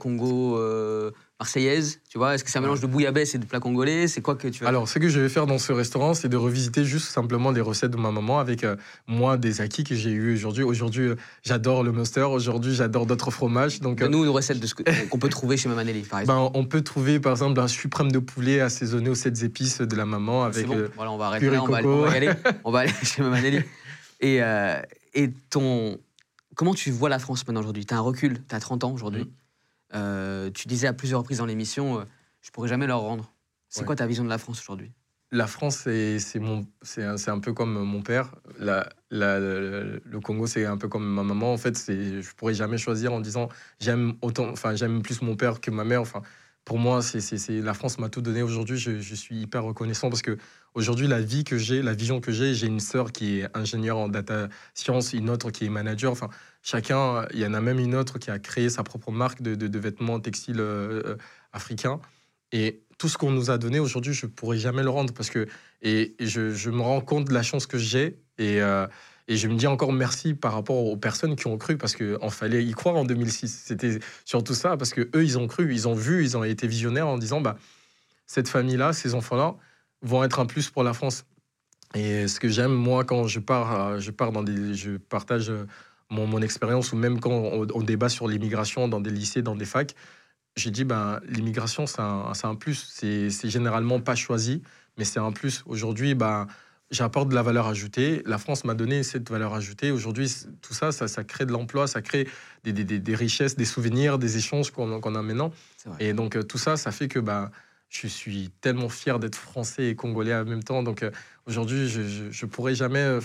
[SPEAKER 4] Congo-marseillaise Tu vois Est-ce que c'est un mélange de bouillabaisse et de plats congolais? C'est quoi que tu vas
[SPEAKER 5] Alors, ce que je vais faire dans ce restaurant, c'est de revisiter juste simplement les recettes de ma maman avec euh, moi des acquis que j'ai eu aujourd'hui. Aujourd'hui, euh, j'adore le Munster. Aujourd'hui, j'adore d'autres fromages. Donc, euh,
[SPEAKER 4] Donne-nous une recette de ce qu'on peut trouver chez Maman Nelly, par exemple.
[SPEAKER 5] ben, on peut trouver par exemple un suprême de poulet assaisonné aux sept épices de la maman
[SPEAKER 4] c'est
[SPEAKER 5] avec.
[SPEAKER 4] bon, voilà, on va arrêter là, on va, aller-
[SPEAKER 5] coco.
[SPEAKER 4] on va y aller. On va aller chez Maman Nelly. Et, et ton... Comment tu vois la France maintenant aujourd'hui? Tu as un recul, tu as 30 ans aujourd'hui?
[SPEAKER 5] Mm.
[SPEAKER 4] Euh, tu disais à plusieurs reprises dans l'émission, euh, je pourrais jamais leur rendre. C'est
[SPEAKER 5] Ouais.
[SPEAKER 4] quoi ta vision de la France aujourd'hui?
[SPEAKER 5] La France, c'est un, un peu comme mon père. La, la- le le Congo, c'est un peu comme ma maman. En fait, je pourrais jamais choisir en disant j'aime autant, enfin j'aime plus mon père que ma mère. Enfin, pour moi, c'est- la France m'a tout donné. Aujourd'hui, je, je suis hyper reconnaissant parce que aujourd'hui, la vie que j'ai, la vision que j'ai, j'ai une sœur qui est ingénieure en data science, une autre qui est manager. Enfin, chacun, il y en a même une autre qui a créé sa propre marque de, vêtements textiles euh, euh, africains. Et tout ce qu'on nous a donné aujourd'hui, je pourrais jamais le rendre parce que et, je, me rends compte de la chance que j'ai et, euh, je me dis encore merci par rapport aux personnes qui ont cru parce en fallait y croire en 2006. C'était surtout ça parce que eux ils ont cru, ils ont vu, ils ont été visionnaires en disant bah cette famille là, ces enfants là vont être un plus pour la France. Et ce que j'aime moi quand je pars, euh, je pars dans des, je partage euh, mon, mon expérience ou même quand on, on débat sur l'immigration dans des lycées, dans des facs j'ai dit, ben, l'immigration, c'est un, plus. C'est généralement pas choisi, mais c'est un plus. Aujourd'hui, ben, j'apporte de la valeur ajoutée. La France m'a donné cette valeur ajoutée. Aujourd'hui, tout ça, ça, ça crée de l'emploi, ça crée des, des- des- des richesses, des souvenirs, des échanges qu'on a maintenant. Et donc, euh, tout ça, ça fait que ben, je suis tellement fier d'être français et congolais en même temps. Donc, euh, aujourd'hui, je, je pourrais jamais. euh,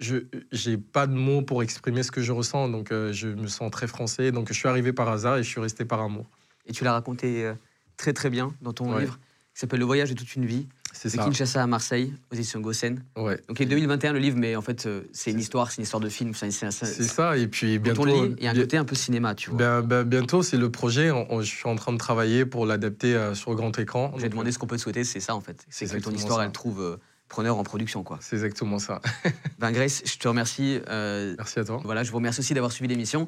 [SPEAKER 5] je j'ai pas de mots pour exprimer ce que je ressens. Donc, euh, je me sens très français. Donc, je suis arrivé par hasard et je suis resté par amour.
[SPEAKER 4] Et tu l'as raconté euh, très très bien dans ton
[SPEAKER 5] Ouais.
[SPEAKER 4] livre, qui s'appelle Le voyage de toute une vie,
[SPEAKER 5] C'est ça.
[SPEAKER 4] Kinshasa à Marseille, aux éditions Gossen.
[SPEAKER 5] Ouais.
[SPEAKER 4] Donc il est 2021 le livre, mais en fait euh, c'est une histoire, c'est une histoire de film. C'est
[SPEAKER 5] ça. Et puis, bientôt.
[SPEAKER 4] il y a un côté un peu cinéma, tu vois.
[SPEAKER 5] ben- ben, bientôt, c'est le projet. On- on- je suis en train de travailler pour l'adapter euh, sur grand écran.
[SPEAKER 4] J'ai demandé ce qu'on peut te souhaiter, c'est ça en fait. C'est que ton histoire,
[SPEAKER 5] ça.
[SPEAKER 4] elle trouve preneur en production, quoi.
[SPEAKER 5] C'est exactement ça.
[SPEAKER 4] Ben Grace, je te remercie. euh,
[SPEAKER 5] Merci à toi.
[SPEAKER 4] Voilà, je vous remercie aussi d'avoir suivi l'émission.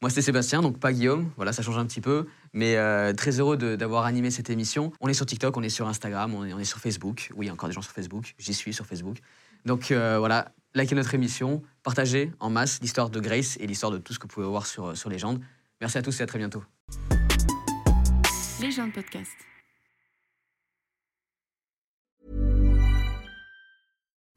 [SPEAKER 4] Moi, c'était Sébastien, donc pas Guillaume. Voilà, ça change un petit peu. Mais euh, très heureux de- d'avoir animé cette émission. On est sur TikTok, on est sur Instagram, on est, on est sur Facebook. Oui, il y a encore des gens sur Facebook. J'y suis sur Facebook. Donc euh, voilà, likez notre émission, partagez en masse l'histoire de Grace et l'histoire de tout ce que vous pouvez voir sur, sur Légende. Merci à tous et à très bientôt.
[SPEAKER 2] Les gens de podcast.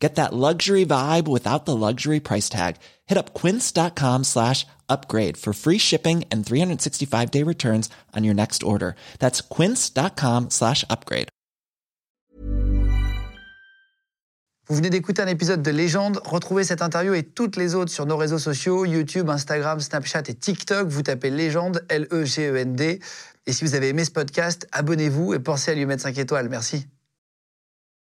[SPEAKER 6] Get that luxury vibe without the luxury price tag. Hit up quince.com slash upgrade for free shipping and 365 day returns on your next order. That's quince.com slash upgrade.
[SPEAKER 3] Vous venez d'écouter un épisode de Légende. Retrouvez cette interview et toutes les autres sur nos réseaux sociaux, YouTube, Instagram, Snapchat et TikTok. Vous tapez Légende, L-E-G-E-N-D. Et si vous avez aimé ce podcast, abonnez-vous et pensez à lui mettre 5 étoiles. Merci.